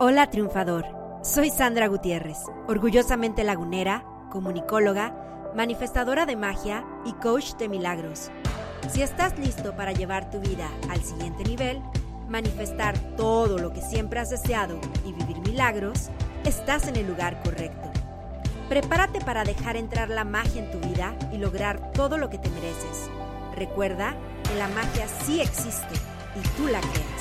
Hola triunfador, soy Sandra Gutiérrez, orgullosamente lagunera, comunicóloga, manifestadora de magia y coach de milagros. Si estás listo para llevar tu vida al siguiente nivel, manifestar todo lo que siempre has deseado y vivir milagros, estás en el lugar correcto. Prepárate para dejar entrar la magia en tu vida y lograr todo lo que te mereces. Recuerda que la magia sí existe y tú la creas.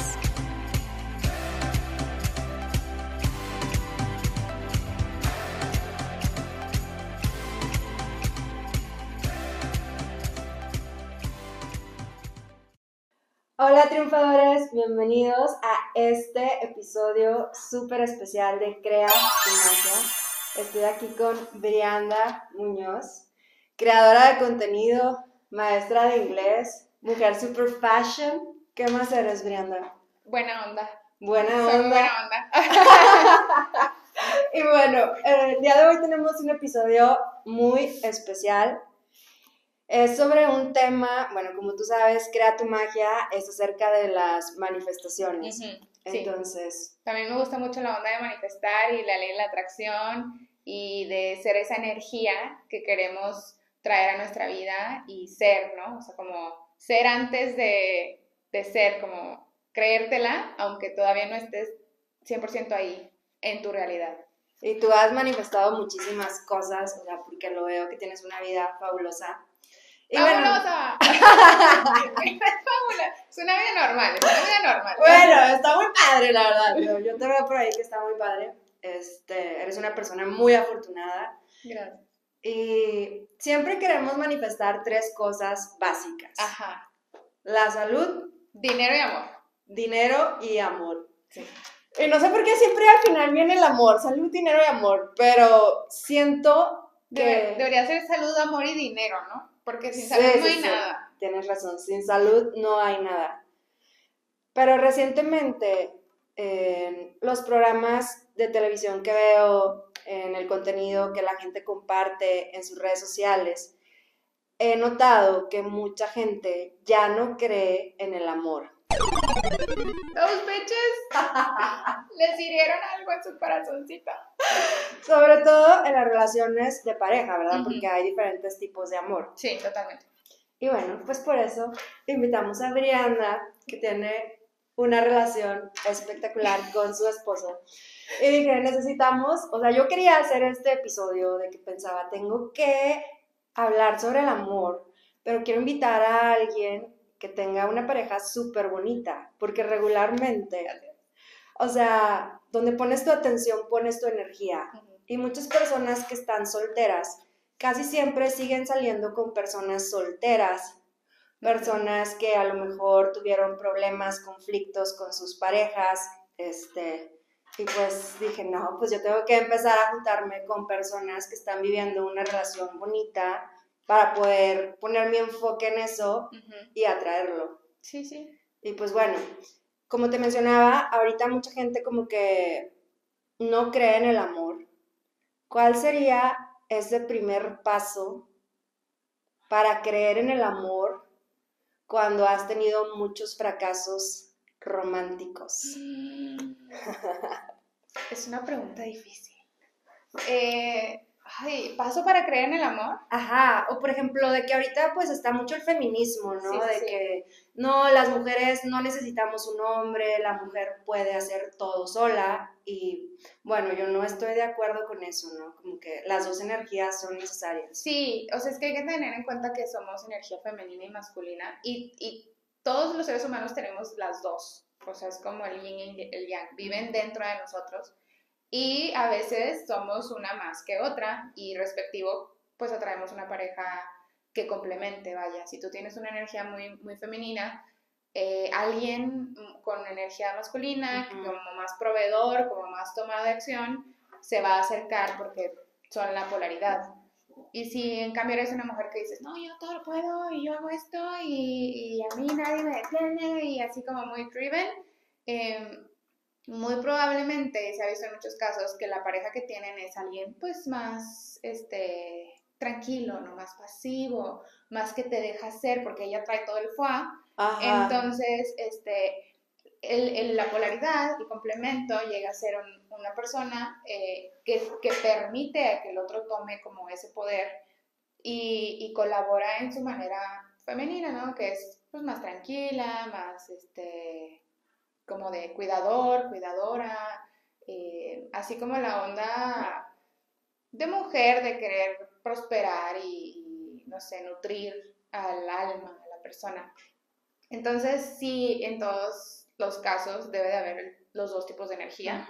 Hola triunfadores, bienvenidos a este episodio súper especial de Crea tu Magia. Estoy aquí con Brianda Muñoz, creadora de contenido, maestra de inglés, mujer super fashion. ¿Qué más eres, Brianda? Buena onda. Buena Soy onda. buena onda. y bueno, eh, el día de hoy tenemos un episodio muy especial. Es sobre un tema, bueno, como tú sabes, Crea tu magia es acerca de las manifestaciones. Ujú, Sí. Entonces, También me gusta mucho la onda de manifestar y la ley de la atracción y de ser esa energía que queremos traer a nuestra vida y ser, ¿no? O sea, como ser antes de, de ser, como creértela, aunque todavía no estés 100% ahí en tu realidad. y tú has manifestado muchísimas cosas, o sea, porque lo veo que tienes una vida fabulosa. Y bueno, ¡Fabulosa! ¡Fabulosa! Es una vida normal, es una vida normal. bueno, está muy padre, la verdad. Yo, yo te veo por ahí que está muy padre. Este, eres una persona muy afortunada. Gracias. Y siempre queremos manifestar tres cosas básicas. Ajá. La salud, Dinero y amor. dinero y amor. Sí. Y no sé por qué siempre al final viene el amor, salud, dinero y amor, pero siento que... Debe- debería ser salud, amor y dinero, ¿no? Porque sin Sí, salud no hay sí, nada. Tienes razón, sin salud no hay nada. Pero recientemente, en los programas de televisión que veo, en el contenido que la gente comparte en sus redes sociales, he notado que mucha gente ya no cree en el amor. Those bitches les hirieron algo en su corazoncito. Sobre todo en las relaciones de pareja, ¿verdad? Porque hay diferentes tipos de amor. Sí, totalmente. Y bueno, pues por eso invitamos a Brianda, que tiene una relación espectacular con su esposo. Y dije, necesitamos, o sea, yo quería hacer este episodio de que pensaba, tengo que hablar sobre el amor, pero quiero invitar a alguien que tenga una pareja súper bonita, porque regularmente, o sea, donde pones tu atención, pones tu energía. Y muchas personas que están solteras casi siempre siguen saliendo con personas solteras, personas que a lo mejor tuvieron problemas, conflictos con sus parejas, este, y pues dije, no, pues yo tengo que empezar a juntarme con personas que están viviendo una relación bonita para poder poner mi enfoque en eso Ujú. y atraerlo. Sí, sí. Y pues bueno, como te mencionaba, ahorita mucha gente como que no cree en el amor. ¿Cuál sería ese primer paso para creer en el amor cuando has tenido muchos fracasos románticos? Es una pregunta difícil. Eh, ay, ¿paso para creer en el amor? Ajá, o por ejemplo, de que ahorita pues está mucho el feminismo, ¿no? Sí, de sí. que no, las mujeres no necesitamos un hombre, la mujer puede hacer todo sola y bueno, yo no estoy de acuerdo con eso, ¿no? Como que las dos energías son necesarias. Sí, o sea, es que hay que tener en cuenta que somos energía femenina y masculina y, y todos los seres humanos tenemos las dos. O sea, es como el yin y el yang, viven dentro de nosotros y a veces somos una más que otra y respectivo, pues atraemos una pareja que complemente, vaya. Si tú tienes una energía muy, muy femenina, eh, alguien con energía masculina, Ujú. como más proveedor, como más tomado de acción, se va a acercar porque son la polaridad. Y si en cambio eres una mujer que dices, no, yo todo lo puedo y yo hago esto y, y a mí nadie me detiene y así como muy driven, eh, muy probablemente se ha visto en muchos casos que la pareja que tienen es alguien pues más este, tranquilo, no más pasivo, más que te deja ser porque ella trae todo el foie. Ajá. Entonces, este, el, la polaridad y complemento llega a ser una persona eh, que, que, permite que el otro tome como ese poder y, y, colabora en su manera femenina, ¿no? Que es pues, más tranquila, más este, como de cuidador, cuidadora, eh, así como la onda de mujer de querer prosperar y, no sé, nutrir al alma, a la persona. Entonces, sí, en todos los casos debe de haber los dos tipos de energía,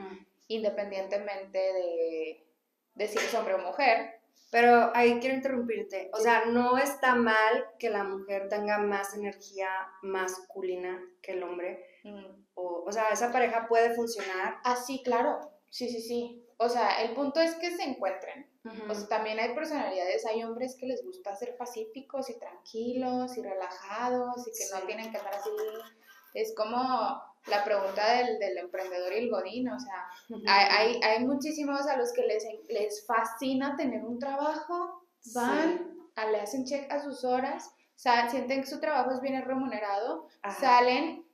independientemente de, de si es hombre o mujer. Pero ahí quiero interrumpirte. O sea, no está mal que la mujer tenga más energía masculina que el hombre. O, o sea, esa pareja puede funcionar. Ah, sí, claro. Sí, sí, sí. O sea, el punto es que se encuentren. O sea, también hay personalidades, hay hombres que les gusta ser pacíficos y tranquilos y relajados y que no tienen que estar así. Es como la pregunta del, del emprendedor y el godín, o sea, hay, hay, muchísimos a los que les, les fascina tener un trabajo, van, le hacen check a sus horas, sienten que su trabajo es bien remunerado, salen,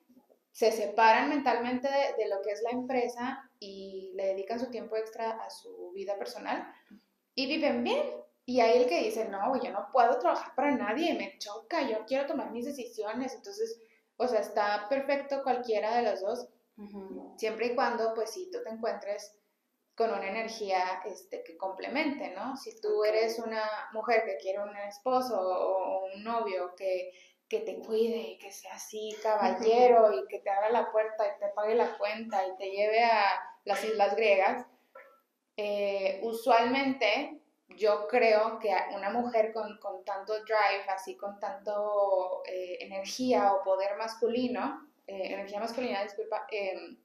se separan mentalmente de, de, lo que es la empresa y le dedican su tiempo extra a su vida personal y viven bien. Y hay el que dice, no, yo no puedo trabajar para nadie, me choca, yo quiero tomar mis decisiones. Entonces, o sea, está perfecto cualquiera de los dos, siempre y cuando, pues, si tú te encuentres con una energía este, que complemente, ¿no? Si tú eres una mujer que quiere un esposo o un novio que, que te cuide y que sea así, caballero, y que te abra la puerta y te pague la cuenta y te lleve a las islas griegas, eh, usualmente yo creo que una mujer con, tanto drive, así con tanto eh, energía o poder masculino, eh, energía masculina, disculpa, em,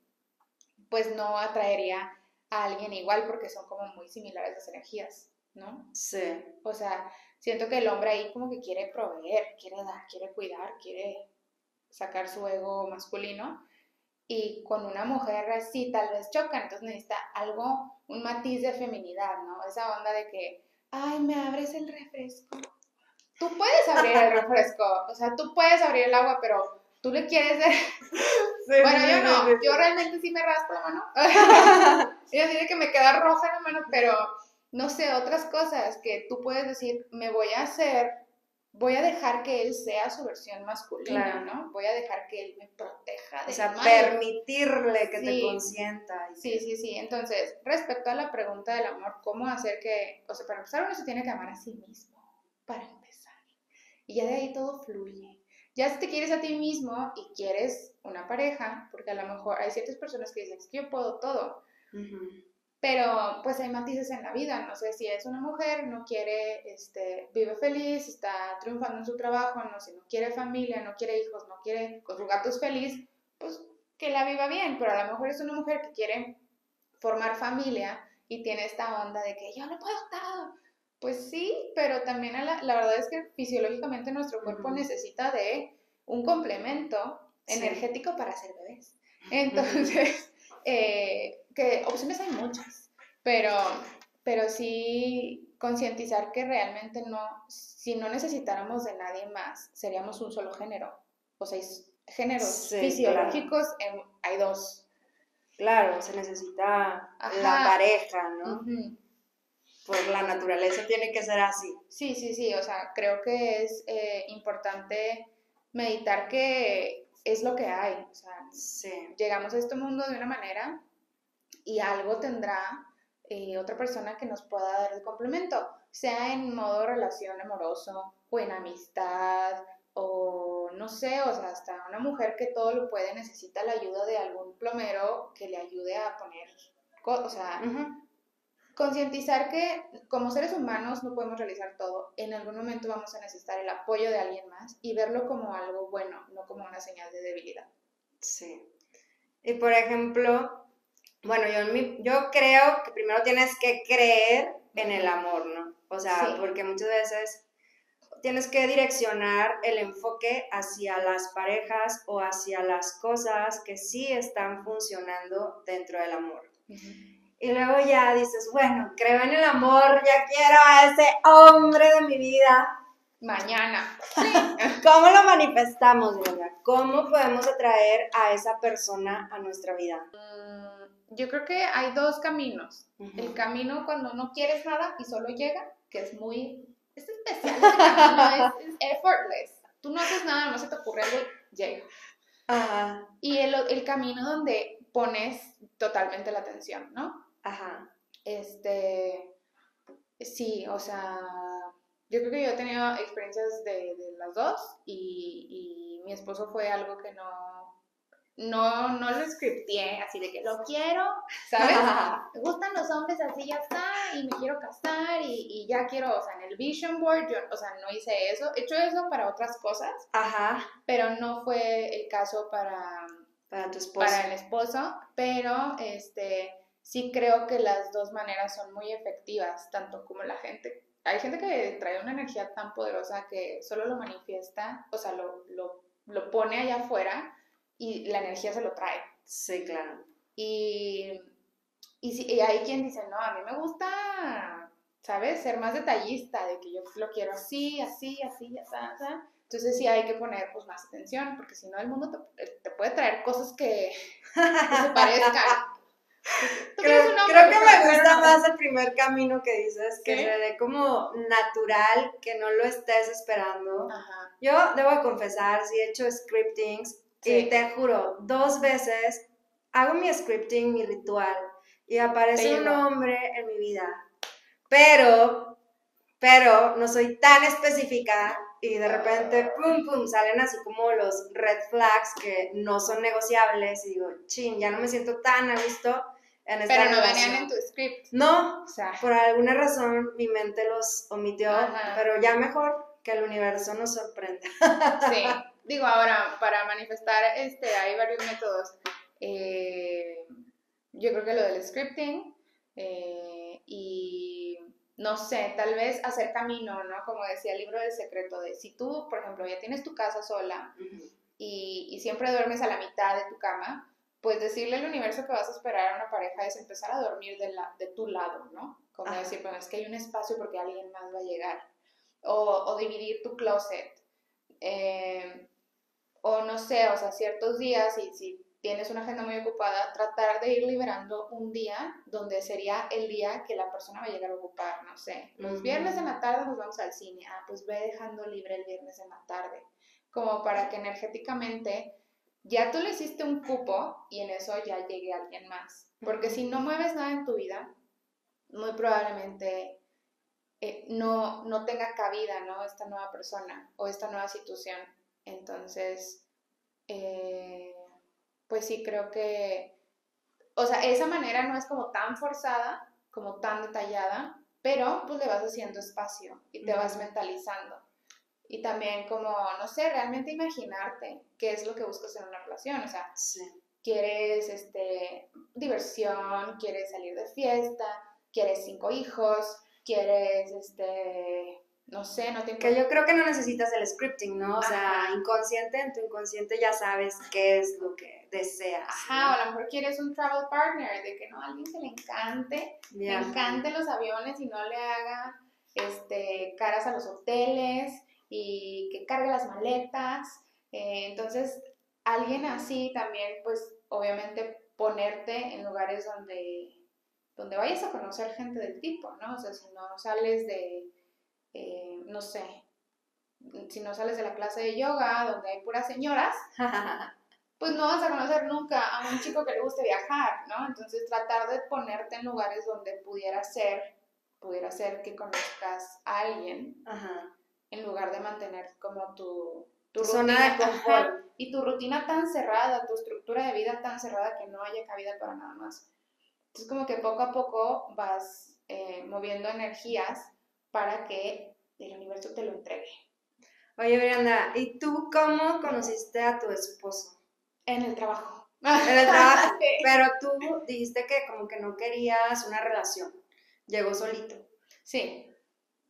pues no atraería a alguien igual porque son como muy similares las energías, ¿no? Sí. O sea, siento que el hombre ahí como que quiere proveer, quiere dar, quiere cuidar, quiere sacar su ego masculino y con una mujer así tal vez chocan, entonces necesita algo, un matiz de feminidad, ¿no? Esa onda de que, ay, me abres el refresco. Tú puedes abrir el refresco, o sea, tú puedes abrir el agua, pero tú le quieres dar... bueno, yo no, yo realmente sí me raspo la mano. yo sí que me queda roja la mano, pero no sé, otras cosas que tú puedes decir, me voy a hacer voy a dejar que él sea su versión masculina, ¿no? Voy a dejar que él me proteja de O sea, permitirle que te consienta. sí, sí, sí. Entonces, respecto a la pregunta del amor, ¿cómo hacer que, o sea, para empezar uno se tiene que amar a sí mismo, para empezar. Y ya de ahí todo fluye. Ya si te quieres a ti mismo y quieres una pareja, porque a lo mejor hay ciertas personas que dicen, es que yo puedo todo. Pero pues hay matices en la vida, no sé si es una mujer, no quiere, este, vive feliz, está triunfando en su trabajo, no sé, no quiere familia, no quiere hijos, no quiere con sus gatos feliz, pues que la viva bien, pero a lo mejor es una mujer que quiere formar familia y tiene esta onda de que yo no puedo todo. Pues sí, pero también la, la, verdad es que fisiológicamente nuestro cuerpo necesita de un complemento energético para ser bebés. Entonces, eh, que opciones hay muchas, pero, pero sí concientizar que realmente no, si no necesitáramos de nadie más, seríamos un solo género. O sea, géneros fisiológicos hay dos. Claro, se necesita la pareja, ¿no? Por la naturaleza tiene que ser así. Sí, sí, sí, o sea, creo que es eh, importante meditar que es lo que hay. O sea, llegamos a este mundo de una manera y algo tendrá eh, otra persona que nos pueda dar el complemento, sea en modo relación amoroso o en amistad o no sé, o sea, hasta una mujer que todo lo puede necesita la ayuda de algún plomero que le ayude a poner, o sea, concientizar que como seres humanos no podemos realizar todo, en algún momento vamos a necesitar el apoyo de alguien más y verlo como algo bueno, no como una señal de debilidad. Sí. Y por ejemplo, bueno, yo, yo creo que primero tienes que creer en el amor, ¿no? O sea, porque muchas veces tienes que direccionar el enfoque hacia las parejas o hacia las cosas que sí están funcionando dentro del amor. Y luego ya dices, bueno, creo en el amor, ya quiero a ese hombre de mi vida. Mañana. ¿Cómo lo manifestamos, ¿cómo podemos atraer a esa persona a nuestra vida? Mm, yo creo que hay dos caminos. El camino cuando no quieres nada y solo llega, que es muy, es especial, ese camino es, effortless. Tú no haces nada, no se te ocurre algo, llega. Ajá, Y el, el camino donde pones totalmente la atención, ¿no? ajá. Este, sí, o sea, yo creo que yo he tenido experiencias de, de las dos y, y mi esposo fue algo que no, no, no lo scripteé, así de que lo quiero, ¿sabes? me gustan los hombres así, ya está, y me quiero casar y, y ya quiero, o sea, en el vision board, yo, o sea, no hice eso, he hecho eso para otras cosas, Ajá, pero no fue el caso para, para tu esposo. para el esposo, pero este sí creo que las dos maneras son muy efectivas, tanto como la gente. Hay gente que trae una energía tan poderosa que solo lo manifiesta, o sea, lo, lo, lo pone allá afuera y la energía se lo trae. Sí, claro. Y, y, y hay quien dice, no, a mí me gusta, ¿sabes? Ser más detallista, de que yo lo quiero así, así, así, ya está, Entonces sí hay que poner pues más atención, porque si no el mundo te, te puede traer cosas que, que se parezcan. Creo, creo que me gusta más el primer camino que dices, que ¿Sí? se dé como natural, que no lo estés esperando. Ajá. Yo debo de confesar, sí he hecho scriptings Sí. y te juro, dos veces hago mi scripting, mi ritual, y aparece Te un hombre en mi vida. Pero, pero no soy tan específica y de repente, pum, pum, salen así como los red flags que no son negociables y digo, chin, ya no me siento tan a gusto en esta Pero no relación". venían en tu script. No, O sea, por alguna razón mi mente los omitió, Ajá. pero ya mejor que el universo nos sorprenda. Sí, digo ahora, para manifestar, este, hay varios métodos. Eh, yo creo que lo del scripting eh, y no sé, tal vez hacer camino, ¿no? Como decía el libro del secreto, de si tú, por ejemplo, ya tienes tu casa sola y, y siempre duermes a la mitad de tu cama, pues decirle al universo que vas a esperar a una pareja es empezar a dormir de, la, de tu lado, ¿no? Como Ajá. decir, bueno, es que hay un espacio porque alguien más va a llegar. O, o dividir tu closet. Eh, o no sé, o sea, ciertos días, y si tienes una agenda muy ocupada, tratar de ir liberando un día donde sería el día que la persona va a llegar a ocupar, no sé. Los viernes en la tarde nos vamos al cine, ah, pues ve dejando libre el viernes en la tarde, como para que energéticamente ya tú le hiciste un cupo y en eso ya llegue alguien más. Porque si no mueves nada en tu vida, muy probablemente eh, no, no tenga cabida, ¿no? Esta nueva persona o esta nueva situación. Entonces, eh, pues sí, creo que, o sea, esa manera no es como tan forzada, como tan detallada, pero pues le vas haciendo espacio y te vas mentalizando. Y también como, no sé, realmente imaginarte qué es lo que buscas en una relación. O sea, Sí. quieres este, diversión, quieres salir de fiesta, quieres cinco hijos, quieres, este, no sé, no te Que yo creo que no necesitas el scripting, ¿no? O sea, inconsciente, en tu inconsciente ya sabes qué es lo que deseas. Ajá, o a lo mejor quieres un travel partner, de que no, a alguien que le encante, ¿no? le Ya. encanten los aviones y no le haga este, caras a los hoteles y que cargue las maletas. Eh, entonces, alguien así también, pues, obviamente ponerte en lugares donde, donde vayas a conocer gente del tipo, ¿no? O sea, si no sales de, eh, no sé, si no sales de la clase de yoga donde hay puras señoras, pues no vas a conocer nunca a un chico que le guste viajar, ¿no? Entonces tratar de ponerte en lugares donde pudiera ser, pudiera ser que conozcas a alguien Ajá. en lugar de mantener como tu, Tu zona de confort. y tu rutina tan cerrada, tu estructura de vida tan cerrada que no haya cabida para nada más. Entonces como que poco a poco vas eh, moviendo energías para que el universo te lo entregue. Oye, Brianda, ¿y tú cómo conociste a tu esposo? En el trabajo. En el trabajo. Sí. Pero tú dijiste que como que no querías una relación. Llegó solito. Sí,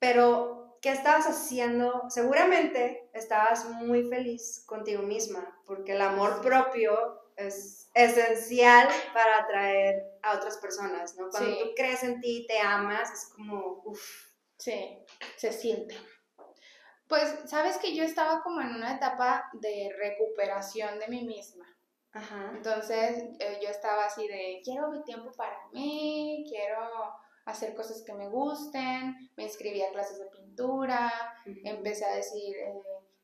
Pero, ¿qué estabas haciendo? Seguramente estabas muy feliz contigo misma, porque el amor propio es esencial para atraer a otras personas, ¿no? Cuando Sí. tú crees en ti, te amas, es como, uff. Sí, se siente. Pues, sabes que yo estaba como en una etapa de recuperación de mí misma. Ajá. Entonces, eh, yo estaba así de, quiero mi tiempo para mí, quiero hacer cosas que me gusten, me inscribí a clases de pintura, empecé a decir, eh,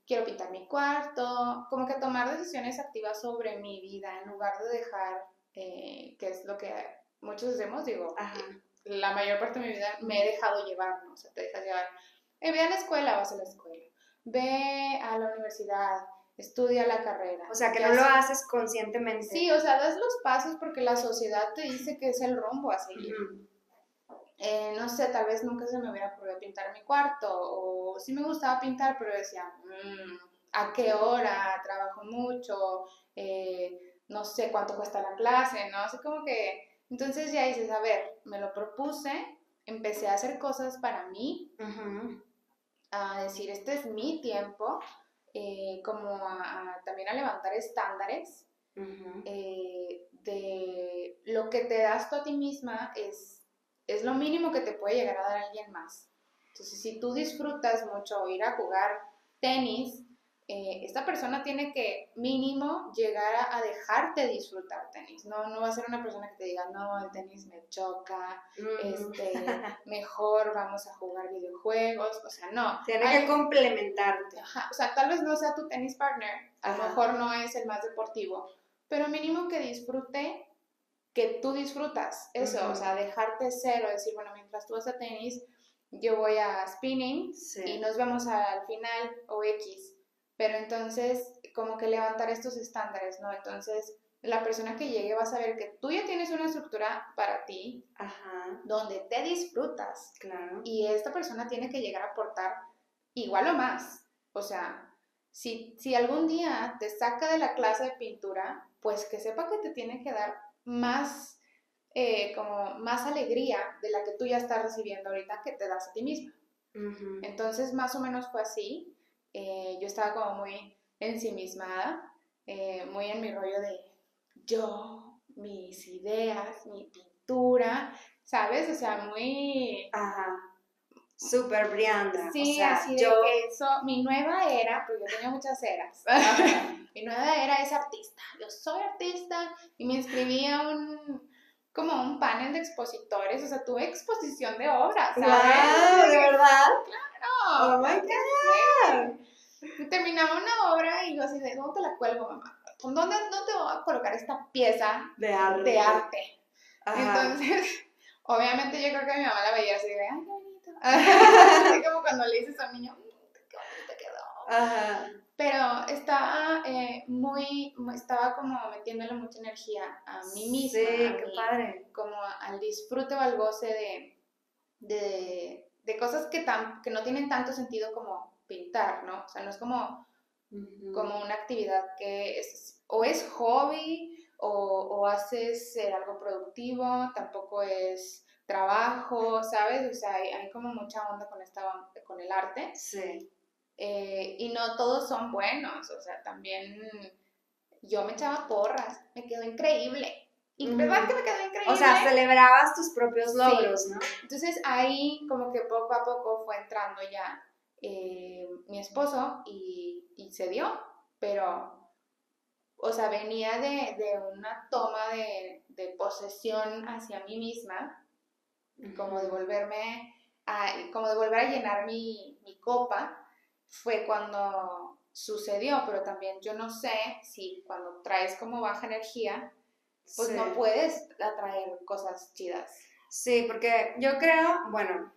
quiero pintar mi cuarto, como que tomar decisiones activas sobre mi vida en lugar de dejar, eh, que es lo que muchos hacemos, digo, Ajá. La mayor parte de mi vida me he dejado llevar, ¿no? O sea, te dejas llevar. Eh, ve a la escuela, vas a la escuela. Ve a la universidad, estudia la carrera. O sea, que no lo haces conscientemente. Sí, o sea, das los pasos porque la sociedad te dice que es el rumbo a seguir. Eh, no sé, tal vez nunca se me hubiera ocurrido pintar mi cuarto, o sí me gustaba pintar, pero decía, "Mm, ¿a qué hora? Trabajo mucho, eh, no sé cuánto cuesta la clase, ¿no? Así como que, entonces ya dices, a ver, me lo propuse, empecé a hacer cosas para mí, a decir, este es mi tiempo, eh, como a- a- también a levantar estándares eh, de lo que te das tú a ti misma es, es lo mínimo que te puede llegar a dar alguien más. Entonces, si tú disfrutas mucho ir a jugar tenis, eh, esta persona tiene que mínimo llegar a, a dejarte disfrutar tenis. No, no va a ser una persona que te diga, no, el tenis me choca, Mm. este, mejor vamos a jugar videojuegos. O sea, no. Tiene Hay- que complementarte. Ajá, o sea, tal vez no sea tu tenis partner, a lo mejor no es el más deportivo, pero mínimo que disfrute que tú disfrutas eso, o sea, dejarte ser o decir, bueno, mientras tú vas a tenis, yo voy a spinning y nos vemos al final o X, pero entonces como que levantar estos estándares, ¿no? Entonces la persona que llegue va a saber que tú ya tienes una estructura para ti Ajá, donde te disfrutas claro. y esta persona tiene que llegar a aportar igual o más. O sea, si, si algún día te saca de la clase de pintura, pues que sepa que te tiene que dar más, eh, como más alegría de la que tú ya estás recibiendo ahorita que te das a ti misma. Entonces, más o menos fue así. Eh, yo estaba como muy ensimismada, eh, muy en mi rollo de yo, mis ideas, mi pintura, ¿sabes? O sea, muy... Ajá. Súper Brianda. Sí, o sea, así de yo. que eso, mi nueva era, porque yo tenía muchas eras, mi nueva era es artista, yo soy artista y me inscribí a un, como un panel de expositores, o sea, tuve exposición de obras, ¿sabes? ¡Wow! ¿De verdad? No, ¡Oh, my God! terminaba una obra y yo así de, ¿dónde te la cuelgo, mamá? ¿Con ¿Dónde, ¿Dónde voy a colocar esta pieza De arte. de arte? Entonces, obviamente yo creo que mi mamá la veía así de, ay, qué bonito. así como cuando le dices a un niño, "Mm, qué bonito quedó. Ajá. Pero estaba eh, muy, estaba como metiéndole mucha energía a mí misma, Sí, a qué mí, padre. como al disfrute o al goce de, de, de cosas que, tan, que no tienen tanto sentido como pintar, ¿no? O sea, no es como, como una actividad que es, o es hobby o, o haces eh, algo productivo, tampoco es trabajo, ¿sabes? O sea, hay, hay como mucha onda con, esta, con el arte. Sí. Eh, y no todos son buenos, o sea, también yo me echaba porras, me quedó increíble. Y Ujú. verdad que me quedó increíble. O sea, celebrabas tus propios Sí. logros, ¿no? Entonces ahí como que poco a poco fue entrando ya eh, mi esposo y, y se dio, pero, o sea, venía de, de una toma de, de posesión hacia mí misma, como de volverme a, como de volver a llenar mi, mi copa, fue cuando sucedió, pero también yo no sé si cuando traes como baja energía, pues Sí. no puedes atraer cosas chidas. Sí, porque yo creo, bueno,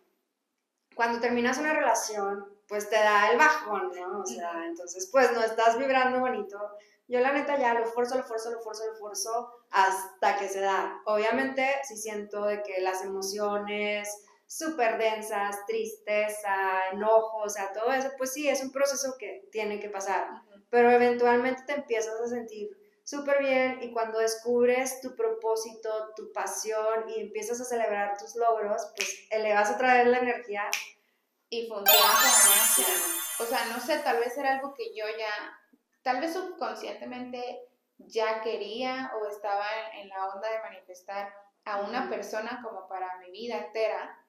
cuando terminas una relación, pues te da el bajón, ¿no? O sea, entonces, pues no estás vibrando bonito. Yo la neta ya lo forzo, lo forzo, lo forzo, lo forzo hasta que se da. Obviamente sí siento de que las emociones súper densas, tristeza, enojo, o sea, todo eso, pues sí, es un proceso que tiene que pasar. Pero eventualmente te empiezas a sentir súper bien y cuando descubres tu propósito, tu pasión y empiezas a celebrar tus logros, pues elevas otra vez la energía. y funciona como magia. O sea, no sé, tal vez era algo que yo ya, tal vez subconscientemente ya quería o estaba en, en la onda de manifestar a una persona como para mi vida entera.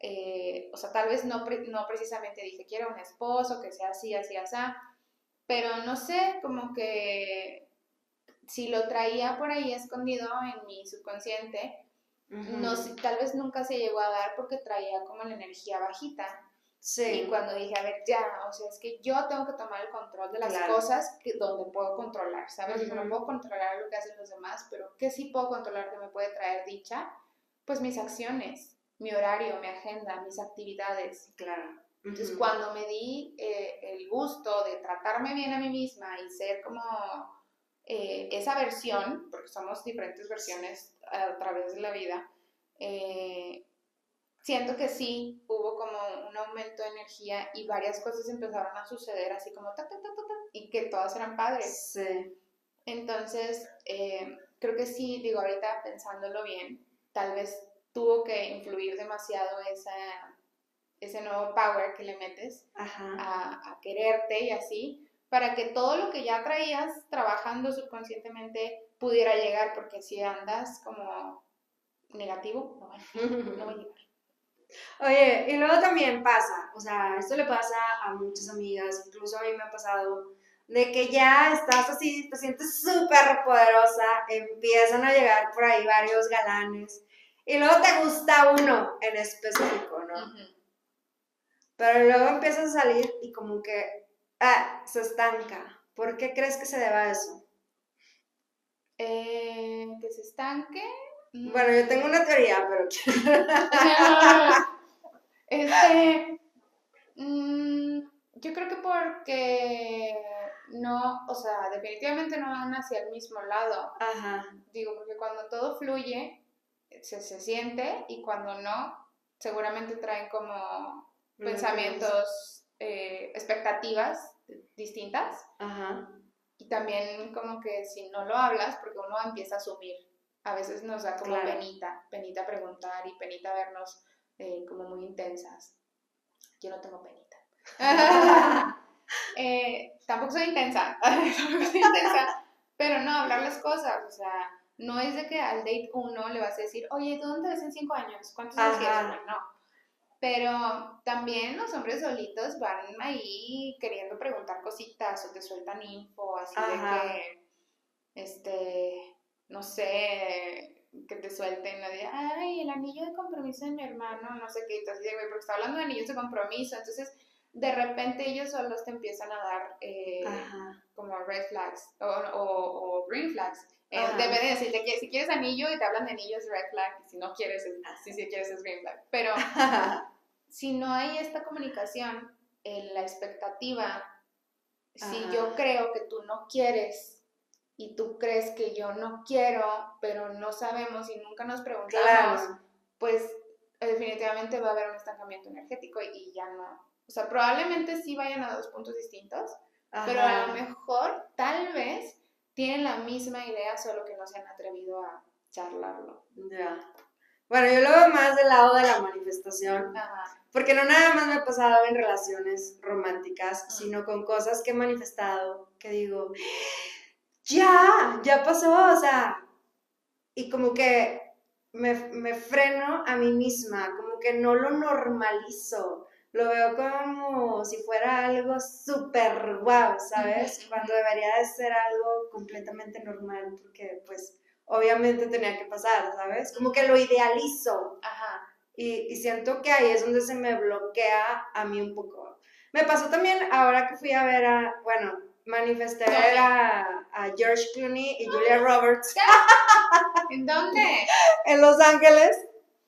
Eh, o sea, tal vez no, no precisamente dije, quiero un esposo, que sea así, así, así, pero no sé, como que si lo traía por ahí escondido en mi subconsciente, no, tal vez nunca se llegó a dar porque traía como la energía bajita. Sí. Y cuando dije, a ver, ya, o sea, es que yo tengo que tomar el control de las cosas que, donde puedo controlar, ¿sabes? Yo no puedo controlar lo que hacen los demás, pero ¿qué sí puedo controlar que me puede traer dicha? Pues mis acciones, mi horario, mi agenda, mis actividades. Claro. Entonces, cuando me di eh, el gusto de tratarme bien a mí misma y ser como eh, esa versión, porque somos diferentes versiones a través de la vida, eh, siento que sí hubo como un aumento de energía y varias cosas empezaron a suceder así como ta, ta, ta, ta, y que todas eran padres. Sí. Entonces, creo que sí, digo, ahorita pensándolo bien, tal vez tuvo que influir demasiado esa, ese nuevo power que le metes a, quererte y así, para que todo lo que ya traías trabajando subconscientemente pudiera llegar, porque si andas como negativo, no va, a llegar. Oye, y luego también pasa, o sea, esto le pasa a muchas amigas, incluso a mí me ha pasado, de que ya estás así, te sientes súper poderosa, empiezan a llegar por ahí varios galanes y luego te gusta uno en específico, ¿no? Pero luego empiezas a salir y como que ah, se estanca. ¿Por qué crees que se deba a eso? Eh, que se estanque. Bueno, yo tengo una teoría, pero. este. Mm, yo creo que porque no, o sea, definitivamente no van hacia el mismo lado. Ajá. Digo, porque cuando todo fluye, se, se siente y cuando no, seguramente traen como pensamientos, eh, expectativas distintas. Y también como que si no lo hablas, porque uno empieza a asumir. A veces nos da como penita, penita preguntar y penita vernos eh, como muy intensas. Yo no tengo penita. Eh, tampoco soy intensa, tampoco soy intensa, pero no, hablar las cosas, o sea, no es de que al date uno le vas a decir, oye, ¿tú dónde ves en cinco años? ¿Cuántos años tienes? No. Pero también los hombres solitos van ahí queriendo preguntar cositas o te sueltan info, así de que, este, no sé, que te suelten, de, ay, el anillo de compromiso de mi hermano, no sé qué, entonces, güey, porque está hablando de anillos de compromiso, entonces de repente ellos solos te empiezan a dar eh, como red flags o, o, green flags. Eh, debe de decirte que si quieres anillo y te hablan de anillo es red flag, si no quieres, si, si quieres es green flag. Pero si no hay esta comunicación, en la expectativa, si yo creo que tú no quieres y tú crees que yo no quiero, pero no sabemos y nunca nos preguntamos, pues definitivamente va a haber un estancamiento energético y ya no, o sea, probablemente sí vayan a dos puntos distintos, pero a lo mejor, tal vez, tienen la misma idea, solo que no se han atrevido a charlarlo. Ya. Bueno, yo lo veo más del lado de la manifestación. Porque no nada más me ha pasado en relaciones románticas, sino con cosas que he manifestado, que digo, ya, ya pasó, o sea, y como que me, me freno a mí misma, como que no lo normalizo lo veo como si fuera algo súper guau, ¿sabes? Cuando debería de ser algo completamente normal, porque pues obviamente tenía que pasar, ¿sabes? Como que lo idealizo. Ajá. Y, y siento que ahí es donde se me bloquea a mí un poco. Me pasó también ahora que fui a ver a, bueno, manifesté a, a George Clooney y Julia Roberts. ¿En dónde? en Los Ángeles.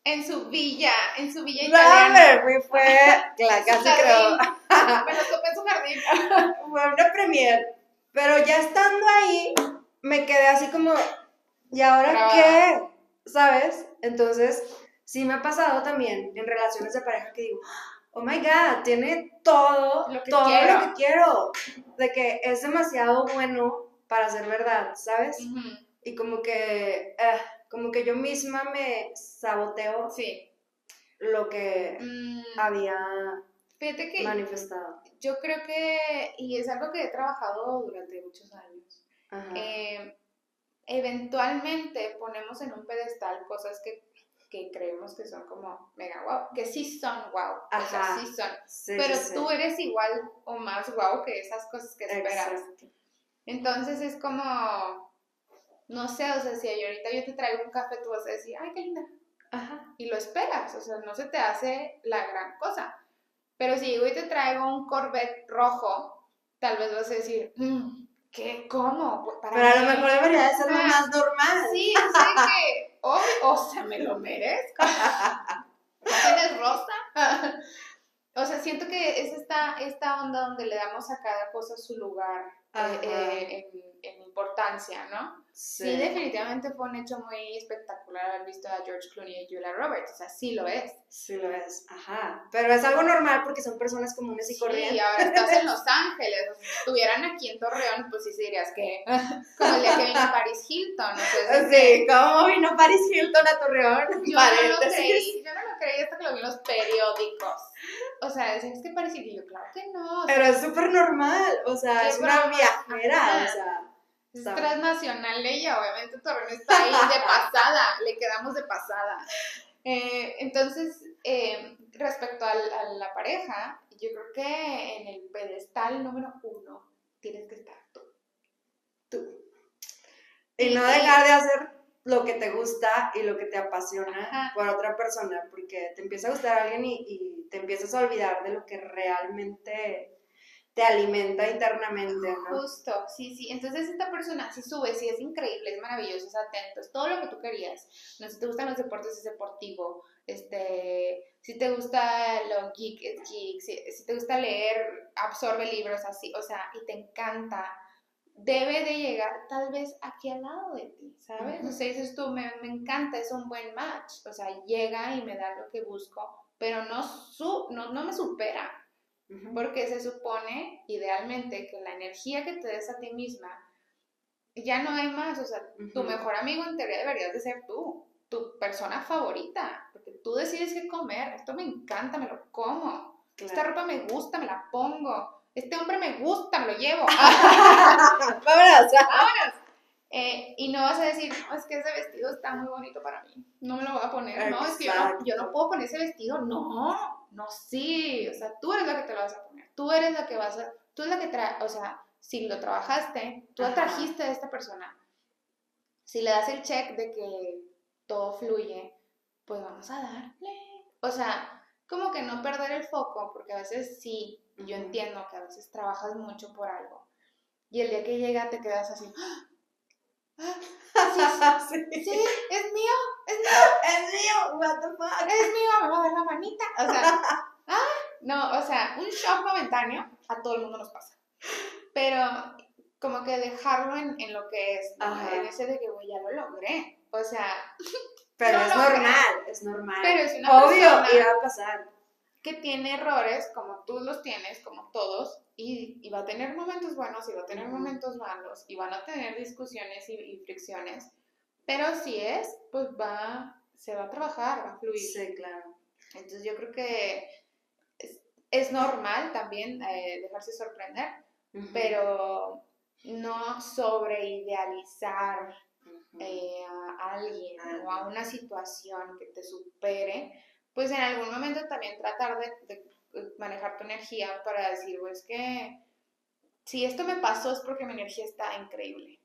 En su villa, en su villa italiana. No, fue, la casi creo. Me lo topé en su jardín. Fue una premier. Pero ya estando ahí, me quedé así como, ¿y ahora qué? ¿Sabes? Entonces, sí me ha pasado también en relaciones de pareja que digo, oh my god, tiene todo, lo que todo quiero. lo que quiero. De que es demasiado bueno para ser verdad, ¿sabes? Y como que, eh, como que yo misma me saboteo sí. lo que mm. había manifestado. Yo creo que, y es algo que he trabajado durante muchos años, eh, eventualmente ponemos en un pedestal cosas que que creemos que son como mega wow, que sí son wow, o sea, Ajá. sí son. Sí, pero sí, sí. tú eres igual o más wow que esas cosas que esperas. Exacto. Entonces es como, no sé, o sea, si ahorita yo te traigo un café, tú vas a decir, ay, qué linda, Ajá. y lo esperas, o sea, no se te hace la gran cosa. Pero si llego y te traigo un Corvette rojo, tal vez vas a decir, "Mm, ¿qué? ¿Cómo? Pues, Para Pero a lo mejor debería de ser lo más normal. Sí, sé que, o, o sea, me lo merezco. ¿No tienes rosa? O sea, siento que es esta, esta onda donde le damos a cada cosa su lugar eh, eh, en, en importancia, ¿no? Sí. definitivamente fue un hecho muy espectacular haber visto a George Clooney y Julia Roberts, o sea, sí lo es. Sí lo es, ajá. Pero es algo normal porque son personas comunes y Sí, corrientes. y ahora estás en Los Ángeles, o sea, si estuvieran aquí en Torreón, pues sí dirías que, como el día que vino Paris Hilton, o sea, es Sí, ¿cómo vino Paris Hilton a Torreón? Yo no lo creí, yo no lo creí hasta que lo vi en los periódicos. O sea, decían, es que Hilton, y yo, claro que no, Pero es súper normal, o sea, es una viajera, o sea. es transnacional ella, obviamente Torreón está ahí de pasada, le quedamos de pasada. Eh, entonces, eh, respecto al- a la pareja, yo creo que en el pedestal número uno tienes que estar tú. tú. Y no dejar de hacer lo que te gusta y lo que te apasiona Ajá. por otra persona, porque te empieza a gustar alguien y, y te empiezas a olvidar de lo que realmente te alimenta internamente, ¿no? Justo, sí, sí. Entonces esta persona sí sube, sí es increíble, es maravilloso, es atento, es todo lo que tú querías. No si te gustan los deportes, es deportivo. Este, si te gusta lo geek, es geek. Si, si te gusta leer, absorbe libros así, o sea, y te encanta. Debe de llegar tal vez aquí al lado de ti, ¿sabes? Ujú. O sea, dices tú, me, me encanta, es un buen match. O sea, llega y me da lo que busco, pero no, su, no, no me supera. Porque se supone, idealmente, que la energía que te des a ti misma, ya no hay más. O sea, tu mejor amigo en teoría deberías de ser tú, tu persona favorita. Porque tú decides qué comer. Esto me encanta, me lo como. Esta Claro. ropa me gusta, me la pongo. Este hombre me gusta, me lo llevo. Vámonos. Vámonos. Eh, y no vas a decir, no, es que ese vestido está muy bonito para mí, no me lo voy a poner, no, es que yo no, yo no puedo poner ese vestido, no, no, sí, o sea, tú eres la que te lo vas a poner, tú eres la que vas a, tú eres la que trae, o sea, si lo trabajaste, tú atrajiste a esta persona, si le das el check de que todo fluye, pues vamos a darle, o sea, como que no perder el foco, porque a veces sí, yo Ujú. entiendo que a veces trabajas mucho por algo, y el día que llega te quedas así, ¡Ah! ¡Ah! sí, Sí. sí, es mío, es mío, Es mío, what the fuck. es mío, me va a dar la manita. O sea, ah, no, o sea, un shock momentáneo a todo el mundo nos pasa. Pero como que dejarlo en, en lo que es, en ese de que, güey, ya lo logré. O sea, Pero No es normal, es normal. Pero es una Obvio, persona- iba a pasar. Que tiene errores como tú los tienes, como todos, y, y va a tener momentos buenos y va a tener momentos malos, y van a tener discusiones y, y fricciones. Pero si es, pues va, se va a trabajar, va a fluir. Sí, claro. Entonces yo creo que es, es normal también eh, dejarse sorprender, pero no sobreidealizar Ujú. eh, a alguien o a una situación que te supere, pues en algún momento también tratar de, de, eh, manejar tu energía para decir, pues que si esto me pasó es porque mi energía está increíble.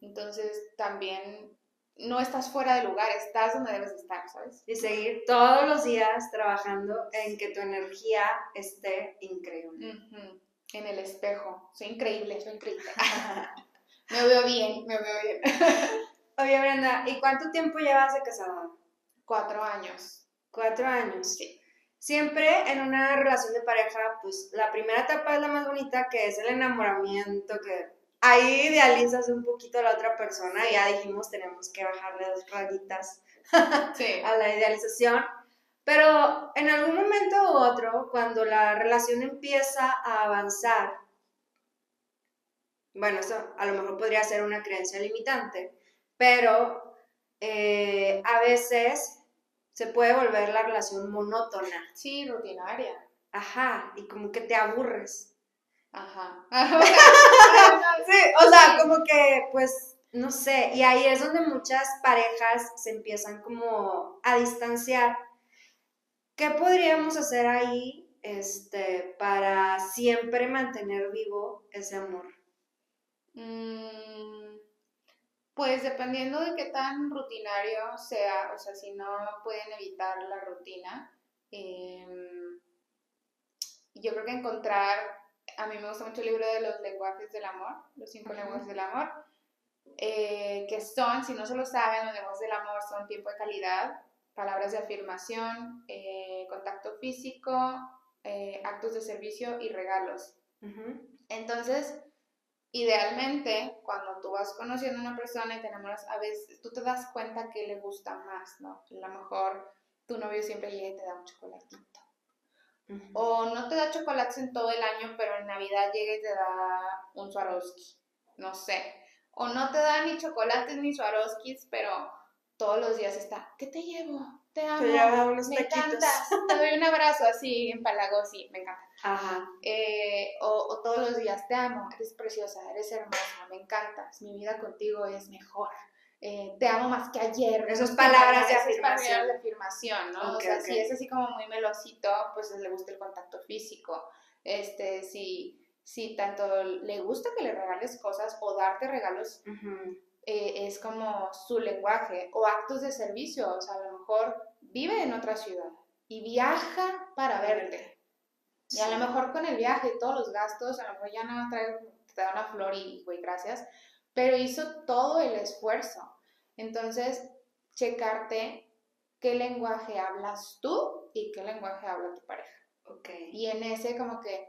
Entonces también no estás fuera de lugar, estás donde debes estar, ¿sabes? Y seguir todos los días trabajando en que tu energía esté increíble. En el espejo. Soy increíble, soy increíble. me veo bien, me veo bien. Oye, Brenda, ¿y cuánto tiempo llevas de casada? Cuatro años. Cuatro años. Sí. Siempre en una relación de pareja, pues la primera etapa es la más bonita, que es el enamoramiento, que ahí idealizas un poquito a la otra persona. Ya dijimos, tenemos que bajarle dos rayitas Sí. a la idealización. Pero en algún momento u otro, cuando la relación empieza a avanzar, bueno, eso a lo mejor podría ser una creencia limitante, pero eh, a veces se puede volver la relación monótona. Sí, rutinaria. Ajá, y como que te aburres. Ajá. Sí, o sea, como que pues no sé, y ahí es donde muchas parejas se empiezan como a distanciar. ¿Qué podríamos hacer ahí este, para siempre mantener vivo ese amor? Mm, pues dependiendo de qué tan rutinario sea, o sea, si no pueden evitar la rutina, em, yo creo que encontrar, a mí me gusta mucho el libro de los lenguajes del amor, los cinco lenguajes del amor, eh, que son, si no se lo saben, los lenguajes del amor son tiempo de calidad, palabras de afirmación, eh, contacto físico, eh, actos de servicio y regalos. Entonces, idealmente, cuando tú vas conociendo a una persona y te enamoras, a veces tú te das cuenta que le gusta más, ¿no? A lo mejor tu novio siempre llega y te da un chocolatito. O no te da chocolates en todo el año, pero en Navidad llega y te da un Swarovski. No sé. O no te da ni chocolates ni Swarovskis, pero todos los días está, ¿qué te llevo? Te amo, me encanta, te doy un abrazo así en palago, sí, me encanta. Ajá. Eh, o, todos los días, te amo, eres preciosa, eres hermosa, me encantas, mi vida contigo es mejor. Eh, te amo más que ayer. Esas palabras de afirmación. palabras de afirmación, ¿no? o sea, si es así como muy melosito, pues le gusta el contacto físico. Este, si, si tanto le gusta que le regales cosas o darte regalos, eh, es como su lenguaje o actos de servicio, o sea, a lo mejor vive en otra ciudad y viaja para verte. Y a lo mejor con el viaje y todos los gastos, a lo mejor ya no trae, te da una flor y, güey, gracias, pero hizo todo el esfuerzo. Entonces, checarte qué lenguaje hablas tú y qué lenguaje habla tu pareja. Okay. Y en ese como que,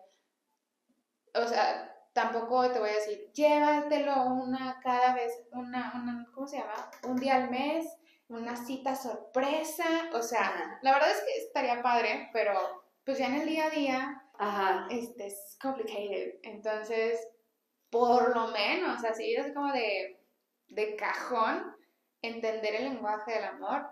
o sea, tampoco te voy a decir, llévatelo una cada vez, una, una, ¿cómo se llama? Un día al mes, una cita sorpresa, o sea, la verdad es que estaría padre, pero pues ya en el día a día, Ajá. este, es complicated, entonces, por lo menos, así es como de, de cajón, entender el lenguaje del amor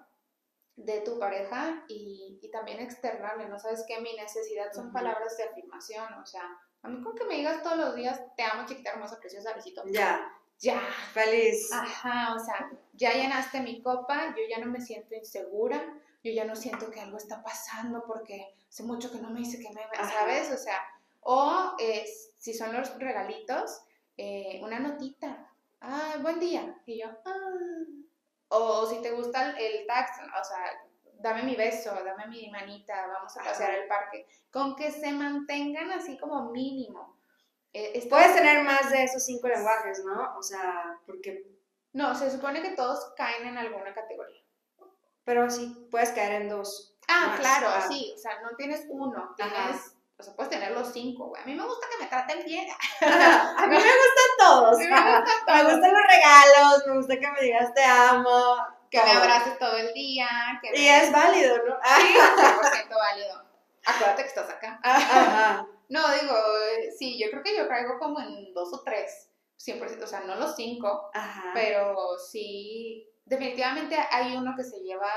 de tu pareja y, y también externarle, ¿no? Sabes que mi necesidad son palabras de afirmación, o sea, a mí con que me digas todos los días, te amo, chiquita, hermosa, preciosa, besito. Ya. Ya. Feliz. Ajá, o sea, ya llenaste mi copa, yo ya no me siento insegura, yo ya no siento que algo está pasando porque hace mucho que no me dice que me, ¿sabes? O sea, o si son los regalitos, eh, una notita. Ah, buen día. Y yo, ah. O si te gusta el, el tax, o sea, dame mi beso, dame mi manita, vamos a pasear al parque, con que se mantengan así como mínimo. Eh, Puedes tener más de esos cinco lenguajes, ¿no? O sea, porque... No, se supone que todos caen en alguna categoría. Pero sí, puedes caer en dos. Ah, claro, ah. sí, o sea, no tienes uno, tienes... O sea, puedes tener los cinco, güey. A mí me gusta que me traten bien. a mí me gustan todos. me, gustan todos. me gustan los regalos, me gusta que me digas te amo que me abraces todo el día. Que y es válido, ¿no? Sí, 100% válido. Acuérdate que estás acá. Ajá. No, digo, sí, yo creo que yo caigo como en dos o tres, 100%, o sea, no los cinco, Ajá. pero sí, definitivamente hay uno que se lleva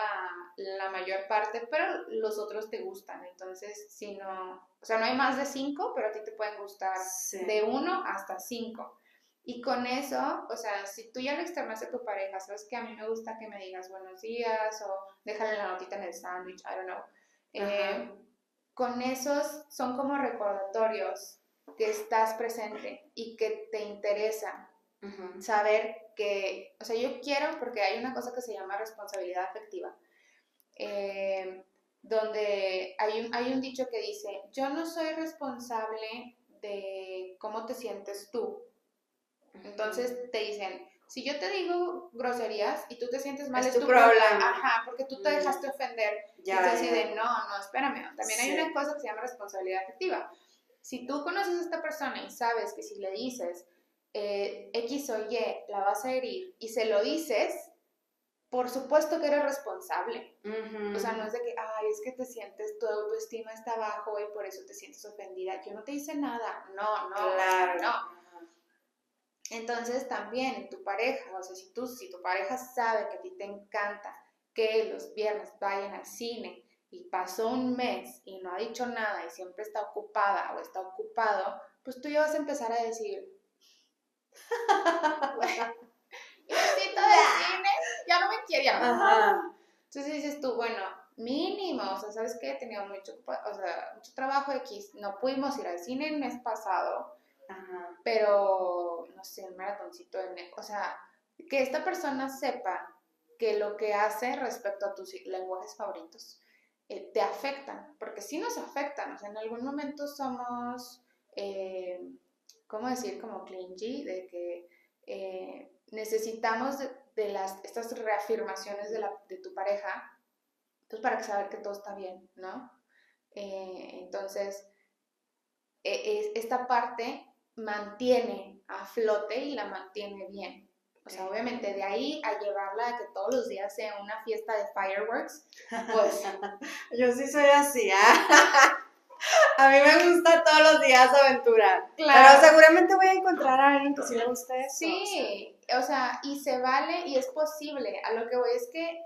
la mayor parte, pero los otros te gustan, entonces, si no, o sea, no hay más de cinco, pero a ti te pueden gustar de uno hasta cinco. Y con eso, o sea, si tú ya lo externaste a tu pareja, sabes que a mí me gusta que me digas buenos días o déjale la notita en el sándwich, I don't know. Eh, con esos son como recordatorios que estás presente y que te interesa saber que, o sea, yo quiero, porque hay una cosa que se llama responsabilidad afectiva, eh, donde hay un, hay un dicho que dice, yo no soy responsable de cómo te sientes tú, entonces te dicen, si yo te digo groserías y tú te sientes mal, es, tu, problema. Ajá, porque tú te dejaste ofender. Ya, y así de, no, no, espérame. También hay una cosa que se llama responsabilidad afectiva. Si tú conoces a esta persona y sabes que si le dices eh, X o Y la vas a herir y se lo dices, por supuesto que eres responsable. O sea, no es de que, ay, es que te sientes, tu autoestima está bajo y por eso te sientes ofendida. Yo no te hice nada. No, no, claro. no. Entonces también tu pareja, o sea, si, tú, si tu pareja sabe que a ti te encanta que los viernes vayan al cine y pasó un mes y no ha dicho nada y siempre está ocupada o está ocupado, pues tú ya vas a empezar a decir, cita de cine, ya no me quiere, ya no. Entonces dices tú, bueno, mínimo, o sea, ¿sabes qué? He tenido mucho, o sea, mucho trabajo X, no pudimos ir al cine el mes pasado, Pero, no sé, el maratoncito de o sea, que esta persona sepa que lo que hace respecto a tus lenguajes favoritos eh, te afectan, porque sí nos afectan, o sea, en algún momento somos, eh, ¿cómo decir? Como clingy, de que eh, necesitamos de, las, estas reafirmaciones de, la, de tu pareja, pues para saber que todo está bien, ¿no? Entonces, e- es- esta parte mantiene a flote y la mantiene bien. O sea, obviamente de ahí a llevarla a que todos los días sea una fiesta de fireworks, pues Yo sí soy así, ¿ah? A mí me gusta todos los días aventura. Claro. Pero seguramente voy a encontrar a alguien que sí le guste eso. sí, o sea, y se vale y es posible. A lo que voy es que,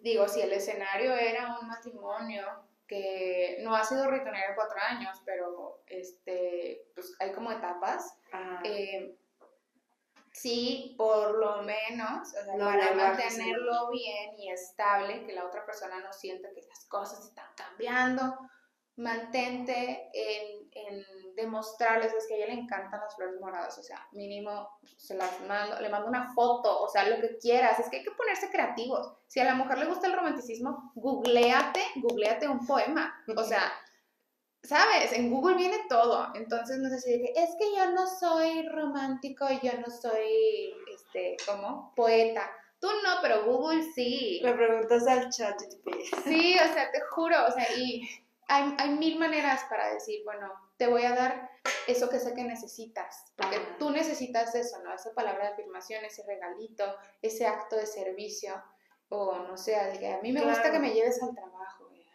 digo, si el escenario era un matrimonio que no ha sido ritonear cuatro años, pero este, pues hay como etapas, Ajá. eh, sí, por lo menos, o sea, Lo para sí. mantenerlo bien y estable, que la otra persona no sienta que las cosas están cambiando, mantente en, en demostrarles, es que a ella le encantan las flores moradas, o sea, mínimo se las mando, le mando una foto, o sea, lo que quieras, es que hay que ponerse creativos. Si a la mujer le gusta el romanticismo, googleate, googleate un poema, o sea, ¿sabes? En Google viene todo. Entonces no sé si que es que yo no soy romántico, yo no soy, este, ¿cómo? Poeta. Tú no, pero Google sí. Le preguntas al chat. Sí, o sea, te juro, o sea, y hay, hay mil maneras para decir, bueno, te voy a dar eso que sé que necesitas, porque tú necesitas eso, ¿no? Esa palabra de afirmación, ese regalito, ese acto de servicio, o no sé, a mí me gusta que me lleves al trabajo. güey.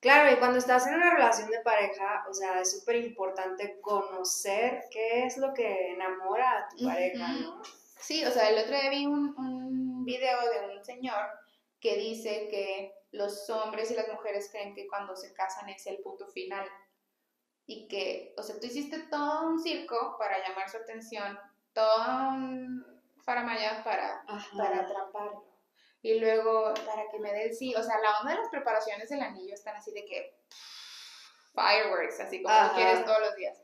Claro, y cuando estás en una relación de pareja, o sea, es súper importante conocer qué es lo que enamora a tu pareja, ¿no? Sí, o sea, el otro día vi un, un video de un señor que dice que los hombres y las mujeres creen que cuando se casan es el punto final. Y que, o sea, tú hiciste todo un circo para llamar su atención, todo un faramaya para, Ajá. para atraparlo. Y luego, para que me dé el sí. O sea, la onda de las preparaciones del anillo están así de que fireworks, así como lo quieres todos los días.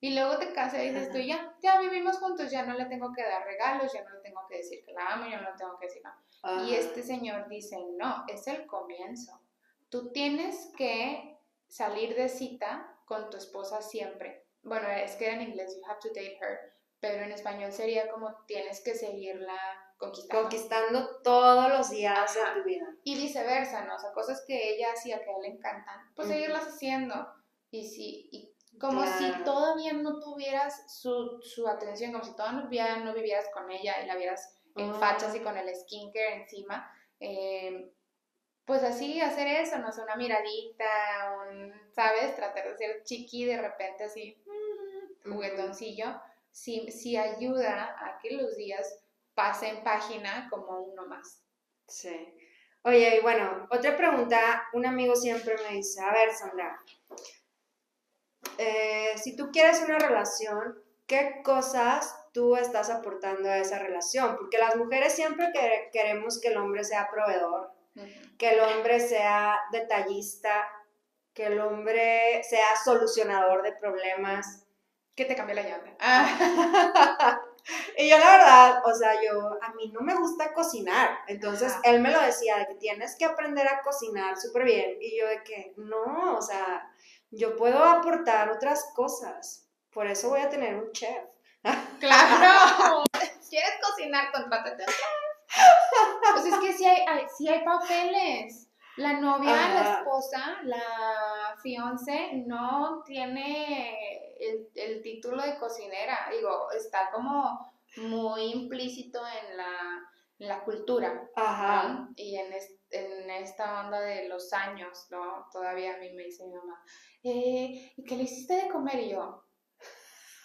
Y luego te casas y dices tú, ya, ya vivimos juntos, ya no le tengo que dar regalos, ya no le tengo que decir que la amo, ya no le tengo que decir nada. Y este señor dice, no, es el comienzo. Tú tienes que salir de cita con tu esposa siempre. Bueno, es que en inglés you have to date her, pero en español sería como tienes que seguirla conquistando. Conquistando todos los días Ajá. de tu vida. y viceversa, ¿no? O sea, cosas que ella hacía que a él le encantan, pues seguirlas haciendo. Y si, y como si todavía no tuvieras su, su atención, como si todavía no vivieras con ella y la vieras en fachas y con el skincare encima, eh, pues así hacer eso, no sé, una miradita, un, ¿sabes? Tratar de ser chiqui de repente así, mm, juguetoncillo, sí, sí ayuda a que los días pasen página como uno más. Sí. Oye, y bueno, otra pregunta, un amigo siempre me dice, a ver, Sandra, eh, si tú quieres una relación, ¿qué cosas tú estás aportando a esa relación? Porque las mujeres siempre que- queremos que el hombre sea proveedor, que el hombre sea detallista, que el hombre sea solucionador de problemas. Que te cambie la llave. Ah. y yo la verdad, o sea, yo, a mí no me gusta cocinar. Entonces, Ajá. él me lo decía, de que tienes que aprender a cocinar súper bien. Y yo de que, no, o sea, yo puedo aportar otras cosas. Por eso voy a tener un chef. Claro. ¿Quieres cocinar? Contrátate un chef. Pues es que sí hay, hay- sí hay papeles. La novia, la esposa, la fiance no tiene el, el título de cocinera. Digo, está como muy implícito en la, en la cultura. Ajá. ¿no? Y en, es- en esta onda de los años, ¿no? Todavía a mí me dice mi mamá, eh, ¿y qué le hiciste de comer? Y yo,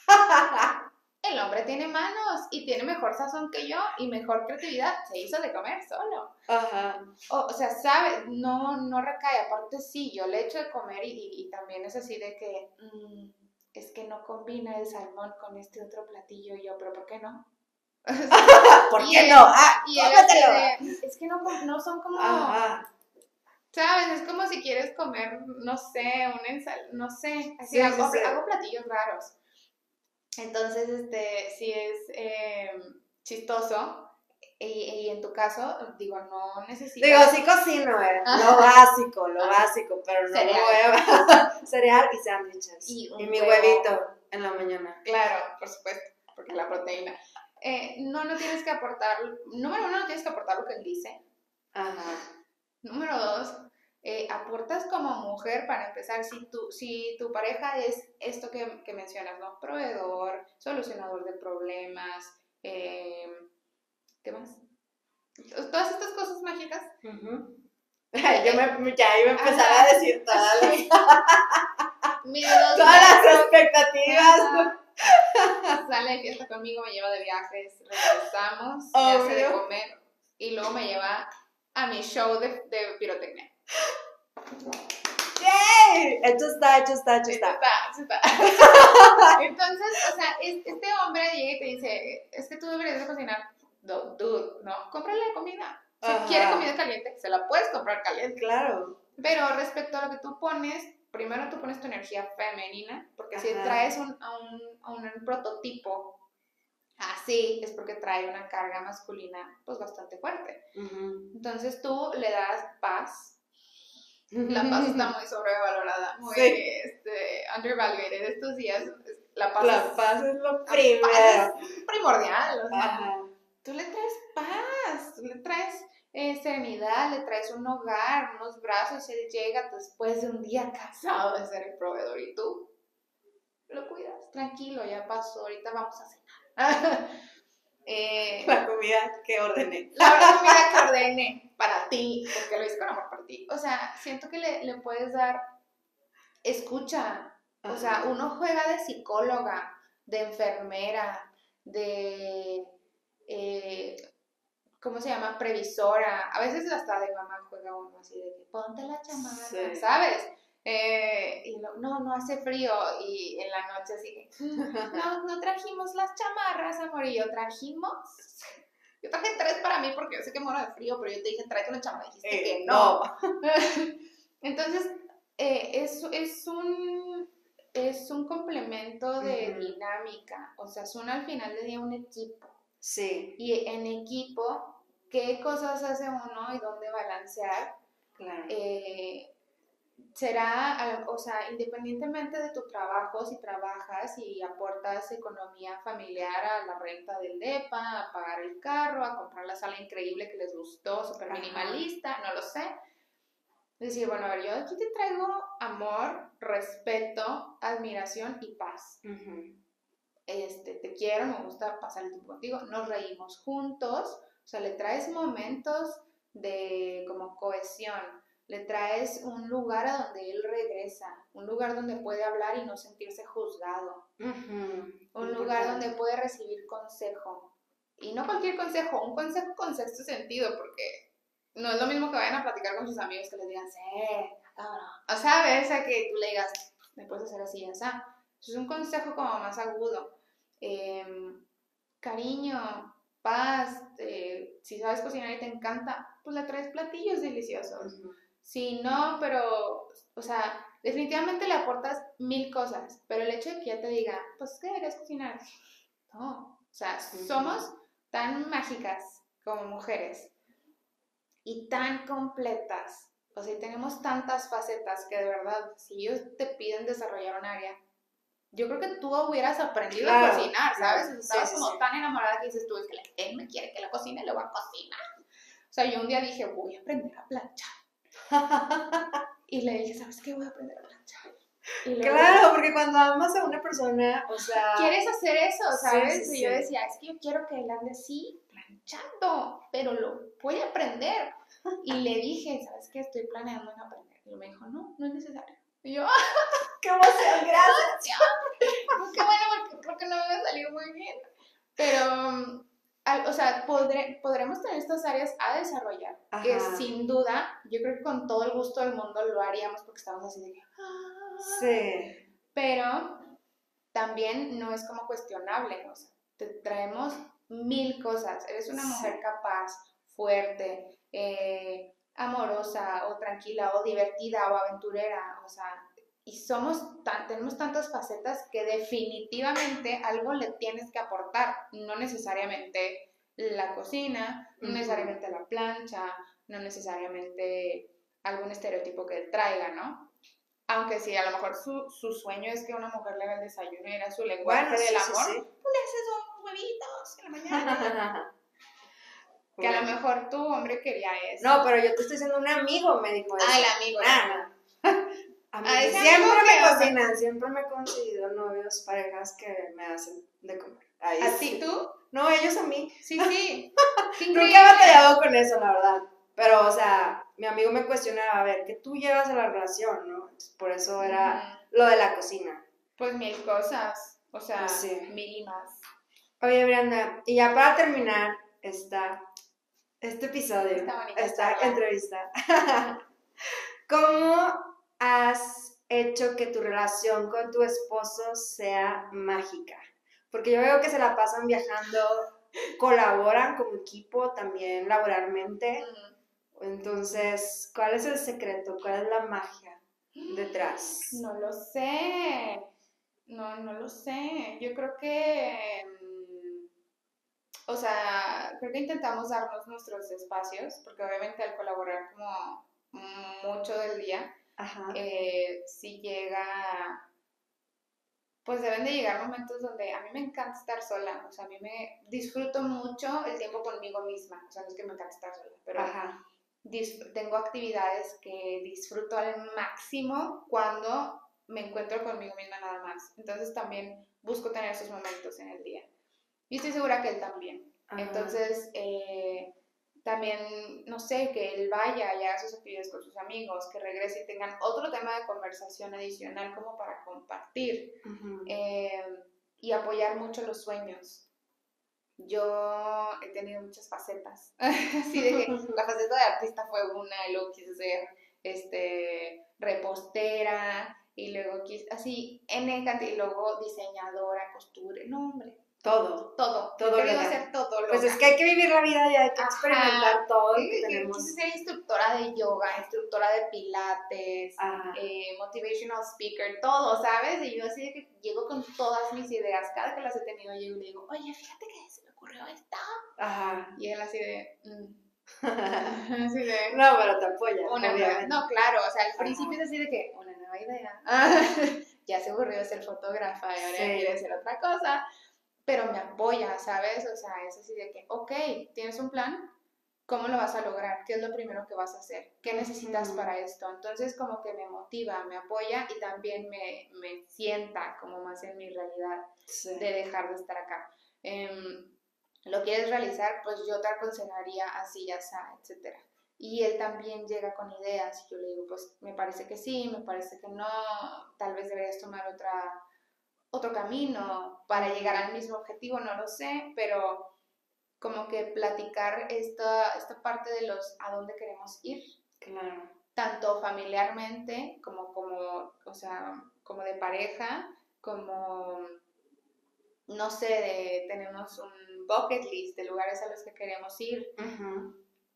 el hombre tiene manos y tiene mejor sazón que yo y mejor creatividad. Se hizo de comer solo. Ajá. O, o sea, sabe, no, no recae. Aparte, sí, yo le echo de comer y, y- y también es así de que mm, es que no combina el salmón con este otro platillo. Y yo, ¿pero por qué no? ¿Por qué él- no? Ah, Y él es que no, son como, Ajá. ¿sabes? Es como si quieres comer, no sé, un ensal, no sé, así Sí, hago, sí, sí. hago platillos raros. Entonces, este, sí es eh, chistoso. Y, y en tu caso, digo, no necesitas... Digo, sí cocino, eh. Lo básico, lo básico, pero no Cereal. huevo. Cereal y sándwiches. Y mi huevo. huevito en la mañana. Claro, por supuesto, porque la proteína. Eh, no, no tienes que aportar, número uno, no tienes que aportar lo que él dice. Ajá. Número dos, eh, aportas como mujer para empezar, si tu, si tu pareja es esto que, que mencionas, ¿no? Proveedor, solucionador de problemas, eh, ¿qué más? Todas estas cosas mágicas. Yo me, ya iba a empezar Ajá. a decir todas las, todas las expectativas. Sale de fiesta conmigo, me lleva de viajes, regresamos, me hace de Obvio. comer y luego me lleva a mi show de, de pirotecnia. ¡Yay! Hecho está, hecho está, hecho está. está, está. Entonces, o sea, es- este hombre llega y te dice, es que tú deberías de cocinar. No, dude, no, cómprale comida. Si Ajá. quiere comida caliente, se la puedes comprar caliente. Claro. Pero respecto a lo que tú pones, primero tú pones tu energía femenina, porque si traes un, a, un, a un prototipo así, es porque trae una carga masculina pues bastante fuerte. Entonces tú le das paz. La paz está muy sobrevalorada, muy Sí. este, undervalued estos días. La paz La es paz es lo primero. es primordial. O sea, Ajá. tú le traes paz, tú le traes eh, serenidad, le traes un hogar, unos brazos, él llega después de un día cansado de ser el proveedor y tú lo cuidas, tranquilo, ya pasó, ahorita vamos a cenar. Eh, La comida que ordené. la comida que ordene para ti, porque lo hice con amor para ti. O sea, siento que le, le puedes dar escucha. O sea, uno juega de psicóloga, de enfermera, de. eh, ¿Cómo se llama? Previsora. A veces hasta de mamá juega uno así de que ponte la chamarra, Sí. ¿sabes? Eh, y lo- no, no hace frío. Y en la noche así que, no, no trajimos las chamarras, amor. Y yo trajimos. Yo traje tres para mí porque yo sé que muero de frío, pero yo te dije, tráete una chamarra. Dijiste Eh, que no. Entonces, eh, es, es, un, es un complemento de dinámica. O sea, son al final del día un equipo. Sí, Y en equipo, ¿qué cosas hace uno y dónde balancear? claro. eh, será, o sea, independientemente de tu trabajo, si trabajas y aportas economía familiar a la renta del DEPA, a pagar el carro, a comprar la sala increíble que les gustó, súper minimalista, no lo sé. Decir, bueno, a ver, yo aquí te traigo amor, respeto, admiración y paz. Ujú. este, te quiero, me gusta pasar el tiempo contigo, nos reímos juntos, o sea, le traes momentos de como cohesión, le traes un lugar a donde él regresa, un lugar donde puede hablar y no sentirse juzgado, un lugar donde puede recibir consejo. Y no cualquier consejo, un consejo con sexto sentido, porque no es lo mismo que vayan a platicar con sus amigos que les digan, sí. O sabes, a que tú le digas, me puedes hacer así, o sea, es un consejo como más agudo. Em, cariño, paz, eh, si sabes cocinar y te encanta, pues le traes platillos deliciosos. Si no, pero, o sea, definitivamente le aportas mil cosas, pero el hecho de que ya te diga, pues, ¿qué deberías cocinar? No, o sea, Ujú. somos tan mágicas como mujeres y tan completas. O sea, tenemos tantas facetas que de verdad, si ellos te piden desarrollar un área, yo creo que tú hubieras aprendido a Claro, cocinar, ¿sabes? claro. Estabas Sí, sí, como sí. tan enamorada que dices tú, es que él me quiere que la cocine, le voy a cocinar. O sea, yo un día dije, voy a aprender a planchar. Y le dije, ¿sabes qué? Voy a aprender a planchar. Claro, porque cuando amas a una persona, o sea, ¿Quieres hacer eso? ¿Sabes? sí, y yo decía, es que yo quiero que él ande así, planchando, pero lo voy a aprender. Y le dije, ¿sabes qué? Estoy planeando en aprender. Y me dijo, no, no es necesario. Y yo, qué emoción, gracias. qué bueno, porque creo que no me ha salido muy bien. Pero, al- o sea, podré, podremos tener estas áreas a desarrollar, que sin duda, yo creo que con todo el gusto del mundo lo haríamos porque estamos así de que... "Ah". Sí, Pero también no es como cuestionable, o sea, te traemos mil cosas. Eres una mujer capaz, fuerte, eh, amorosa o tranquila o divertida o aventurera, o sea, y somos tan, tenemos tantas facetas que definitivamente algo le tienes que aportar, no necesariamente la cocina, no necesariamente la plancha, no necesariamente algún estereotipo que traiga, ¿no? Aunque sí, a lo mejor su, su sueño es que una mujer le haga el desayuno y era su lenguaje del amor, pues le haces unos huevitos en la mañana. que a lo mejor tu hombre quería eso. No, pero yo te estoy diciendo un amigo me dijo eso. Ah, el amigo. Ah, a mí siempre me cocinan, siempre me he conseguido novios, parejas que me hacen de comer. Ahí ¿A sí. ti tú? No, ellos a mí. Sí, sí. Nunca he batallado con eso, la verdad. Pero, o sea, mi amigo me cuestionaba, a ver, ¿qué tú llevas a la relación, no? Por eso era lo de la cocina. Pues mil cosas. O sea, Pues sí. mil y más. Oye, Brianda, y ya para terminar esta, este episodio, Esta esta entrevista, ¿cómo has hecho que tu relación con tu esposo sea mágica? Porque yo veo que se la pasan viajando, colaboran como equipo también laboralmente. Entonces, ¿cuál es el secreto? ¿Cuál es la magia detrás? No lo sé. No, no lo sé. Yo creo que. mm, O sea, creo que intentamos darnos nuestros espacios, porque obviamente al colaborar como mucho del día, Ajá. eh, si llega. Pues deben de llegar momentos donde a mí me encanta estar sola. O sea, a mí me disfruto mucho el tiempo conmigo misma. O sea, no es que me encanta estar sola, pero Ajá. tengo actividades que disfruto al máximo cuando me encuentro conmigo misma nada más. Entonces también busco tener esos momentos en el día. Y estoy segura que él también. Ajá. Entonces, eh, también, no sé, que él vaya y haga sus actividades con sus amigos, que regrese y tengan otro tema de conversación adicional como para compartir eh, y apoyar mucho los sueños. Yo he tenido muchas facetas, así de que la faceta de artista fue una, y luego quise ser este, repostera, y luego quise, así, N cantidad, y luego diseñadora, costura, no hombre, Todo. todo, Todo loca. hacer todo. Pues loca. es que hay que vivir la vida y hay que Ajá. experimentar todo lo que tenemos. Quise ser instructora de yoga, instructora de pilates, Ajá. eh, motivational speaker, todo, ¿sabes? Y yo así de que llego con todas mis ideas, cada que las he tenido llego y le digo, oye, fíjate que se me ocurrió esta. Ajá. Y él así de, mm. así de, no, pero te apoya. una nueva, no, claro, o sea, al principio es así de que, una nueva idea, ya se aburrió ser fotógrafa y ahora Sí. quiere hacer otra cosa, pero me apoya, ¿sabes? O sea, es así de que, ok, tienes un plan, ¿cómo lo vas a lograr? ¿Qué es lo primero que vas a hacer? ¿Qué necesitas para esto? Entonces como que me motiva, me apoya y también me, me sienta como más en mi realidad Sí. de dejar de estar acá. Em, lo quieres realizar, pues yo te aconsejaría así, ya está, etc. Y él también llega con ideas y yo le digo, pues me parece que sí, me parece que no, tal vez deberías tomar otra, otro camino para llegar al mismo objetivo, no lo sé, pero como que platicar esta, esta parte de los a dónde queremos ir, Claro. tanto familiarmente como, como, o sea, como de pareja, como, no sé, de, tenemos un bucket list de lugares a los que queremos ir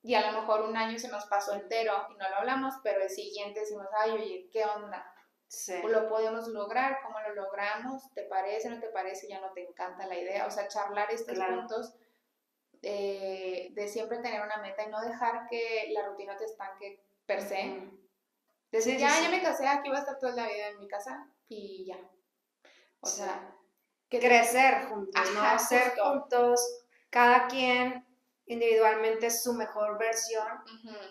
y a lo mejor un año se nos pasó entero y no lo hablamos, pero el siguiente decimos, ay, oye, ¿qué onda? Sí. ¿Lo podemos lograr? ¿Cómo lo logramos? ¿Te parece? ¿No te parece? ¿Ya no te encanta la idea? O sea, charlar estos Claro. puntos eh, de siempre tener una meta y no dejar que la rutina te estanque per se. Ujú. Decir, Sí, ya, sí. ya me casé, aquí voy a estar toda la vida en mi casa y ya. O sea, que Crecer juntos, Ajá, ¿no? Ser juntos, cada quien individualmente su mejor versión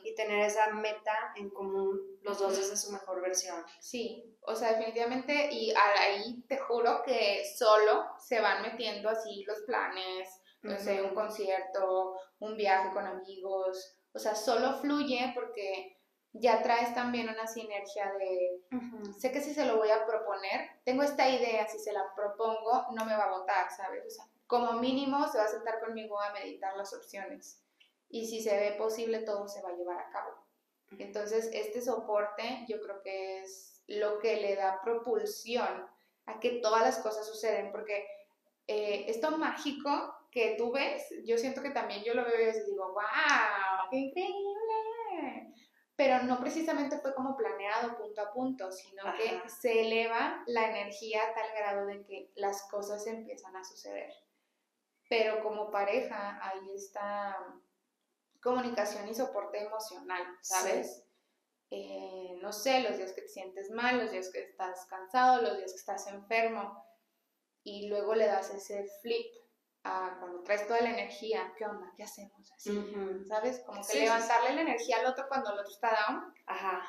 y tener esa meta en común, los dos desde su mejor versión. Sí, o sea, definitivamente, y ahí te juro que solo se van metiendo así los planes, no sé, un concierto, un viaje con amigos, o sea, solo fluye porque ya traes también una sinergia de, sé que si se lo voy a proponer, tengo esta idea, si se la propongo, no me va a votar, ¿sabes? O sea, como mínimo se va a sentar conmigo a meditar las opciones. Y si se ve posible, todo se va a llevar a cabo. Entonces, este soporte yo creo que es lo que le da propulsión a que todas las cosas suceden, porque eh, esto mágico que tú ves, yo siento que también yo lo veo y digo, wow, qué increíble. Pero no precisamente fue como planeado punto a punto, sino que Ajá. se eleva la energía a tal grado de que las cosas empiezan a suceder. Pero como pareja hay esta comunicación y soporte emocional, ¿sabes? Eh, no sé, los días que te sientes mal, los días que estás cansado, los días que estás enfermo, y luego le das ese flip a cuando traes toda la energía, ¿qué onda? ¿Qué hacemos? Así, Ujú. ¿sabes? Como que Sí, sí, levantarle la energía al otro cuando el otro está down Ajá.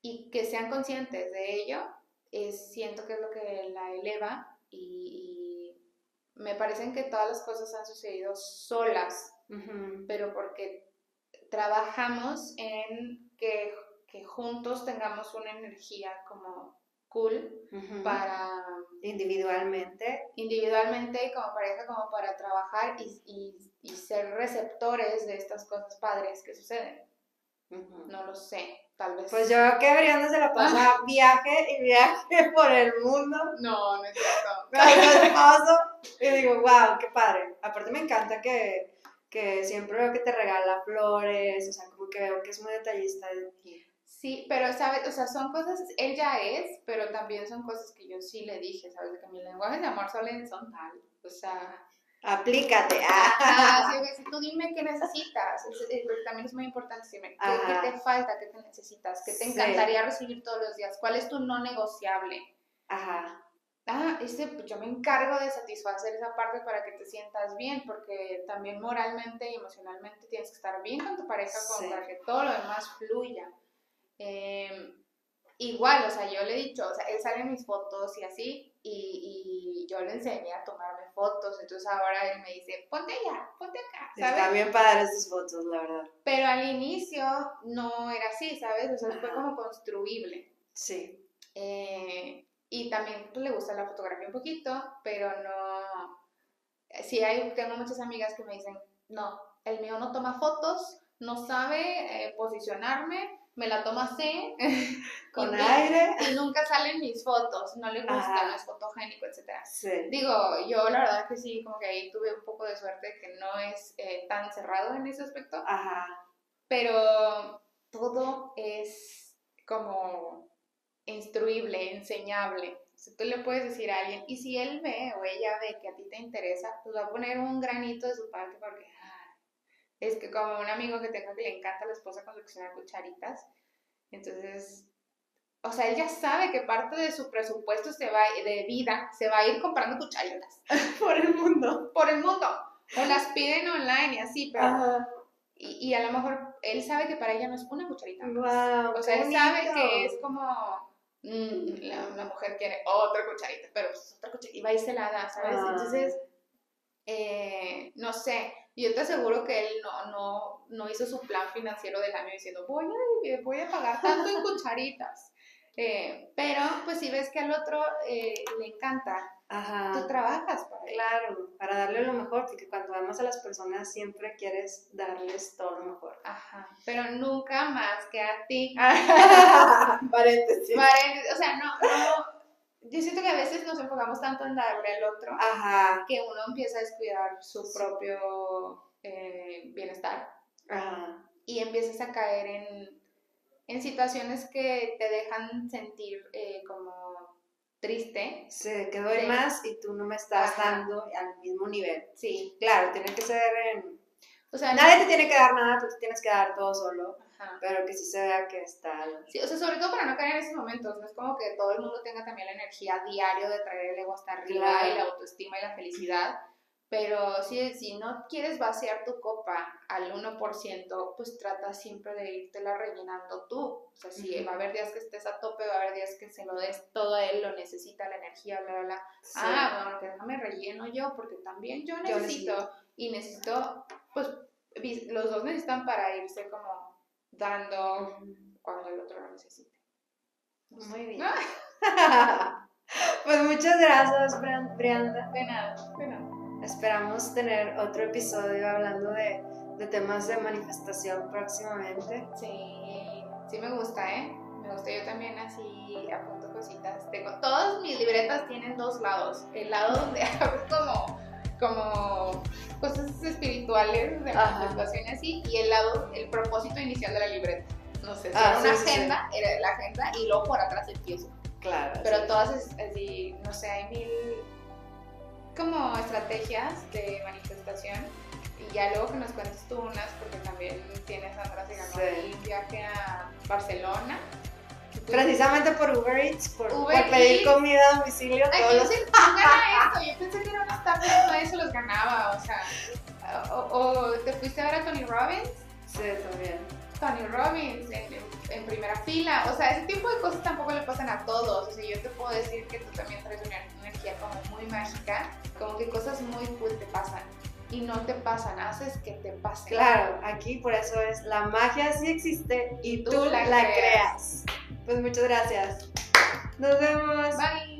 y que sean conscientes de ello, es, siento que es lo que la eleva y, y parecen que todas las cosas han sucedido solas, pero porque trabajamos en que, que juntos tengamos una energía como cool para Individualmente. individualmente y como pareja como para trabajar y, y- y ser receptores de estas cosas padres que suceden. No lo sé, tal vez. Pues yo veo que Brianda se la pasa viaje y viaje por el mundo No, no es cierto. con su esposo. Y digo, wow, qué padre. Aparte me encanta que, que siempre veo que te regala flores, o sea, como que veo que es muy detallista de ti. Sí, pero sabes, o sea, son cosas, él ya es, pero también son cosas que yo sí le dije, sabes, que mis lenguajes de amor son, son tal, o sea, Aplícate. ah, Ah. sí, si tú dime qué necesitas, es- es- porque también es muy importante decirme qué, Ajá. qué te falta, qué te necesitas, qué te Sí. encantaría recibir todos los días, cuál es tu no negociable. Ajá. Ah, ese, pues yo me encargo de satisfacer esa parte para que te sientas bien, porque también moralmente y emocionalmente tienes que estar bien con tu pareja como Sí. para que todo lo demás fluya. Eh, igual, o sea, yo le he dicho, o sea, él sale en mis fotos y así, y, y yo le enseñé a tomarme fotos, entonces ahora él me dice, ponte allá, ponte acá, ¿sabes? Están bien padres tus fotos, la verdad. Pero al inicio no era así, ¿sabes? O sea, fue como construible. Sí. Eh, y también pues, le gusta la fotografía un poquito, pero no... Sí, hay, tengo muchas amigas que me dicen, no, el mío no toma fotos, no sabe eh, posicionarme, me la toma así, Con y, aire. y nunca salen mis fotos, no le gusta, Ajá. no es fotogénico, etc. Sí. Digo, yo la verdad que sí, como que ahí tuve un poco de suerte que no es eh, tan cerrado en ese aspecto, Ajá. pero todo es como instruible, enseñable. Sea, tú le puedes decir a alguien, y si él ve o ella ve que a ti te interesa, pues va a poner un granito de su parte porque es que como un amigo que tengo que le encanta a la esposa coleccionar cucharitas, entonces, o sea, él ya sabe que parte de su presupuesto se va, de vida se va a ir comprando cucharitas Por el mundo. por el mundo. O las piden online y así, pero... Ajá. Y, y a lo mejor él sabe que para ella no es una cucharita. Wow. O sea, él sabe que es como mm, la, mujer quiere otra cucharita, pero pues, otra cucharita y va y se la da, ¿sabes? Ah. Entonces, eh, no sé, yo te aseguro que él no, no, no hizo su plan financiero del año diciendo voy a, voy a pagar tanto en cucharitas. Eh, pero, pues si ves que al otro eh, le encanta, tú Ajá. trabajas para. Claro, para darle lo mejor, porque cuando amas a las personas siempre quieres darles todo lo mejor. Ajá, pero nunca más que a ti. Paréntesis. Paréntesis, o sea, no, no, yo siento que a veces nos enfocamos tanto en darle al otro Ajá. que uno empieza a descuidar su propio eh, bienestar Ajá. y empiezas a caer en, en situaciones que te dejan sentir eh, como triste. Sí, que doy Sí. más y tú no me estás Ajá. dando al mismo nivel. Sí, Claro, tiene que ser en... o sea, Nadie te tiene que dar nada, tú te tienes que dar todo solo, Ajá. pero que sí se vea que está... Sí, o sea, sobre todo para no caer en esos momentos, no es como que todo el mundo tenga también la energía diario de traer el ego hasta arriba Claro. y la autoestima y la felicidad, pero si, si no quieres vaciar tu copa al 1%, pues trata siempre de irtela rellenando tú. O sea, si va a haber días que estés a tope, va a haber días que se lo des todo a él, lo necesita, la energía, bla, bla, bla. Sí. Ah, bueno, que déjame relleno yo, porque también yo necesito, y necesito, pues los dos necesitan para irse como dando cuando el otro lo necesite. Muy bien. Pues muchas gracias, Brianda. de nada, de nada. Esperamos tener otro episodio hablando de, de temas de manifestación próximamente. Sí, sí me gusta, ¿eh? Me gusta, yo también así apunto cositas. Tengo, todas mis libretas tienen dos lados. El lado donde hago como, como cosas espirituales, de manifestación y así, y el lado, el propósito inicial de la libreta. No sé, si Ah, era sí, una sí, sí. agenda, era la agenda, y luego por atrás empiezo. Claro. Pero sí. todas es así, no sé, hay mil como estrategias de manifestación. Y ya luego que nos cuentes tú unas, porque también tienes, Sandra, se ganó Sí. un viaje a Barcelona. Precisamente por Uber Eats, por, Uber por pedir Eats. comida a domicilio Ay, todos los sé, ¿quién gana esto? Yo pensé que era una estafa nadie se los ganaba, o sea. O, o te fuiste a ver a Tony Robbins, Sí, también. Tony Robbins en, primera fila, o sea, ese tipo de cosas tampoco le pasan a todos, o sea, yo te puedo decir que tú también traes una energía como muy mágica, como que cosas muy cool te pasan y no te pasan, haces que te pasen. Claro, aquí por eso es la magia sí existe y Tú tú, la la, creas. creas. Pues muchas gracias. Nos vemos. Bye.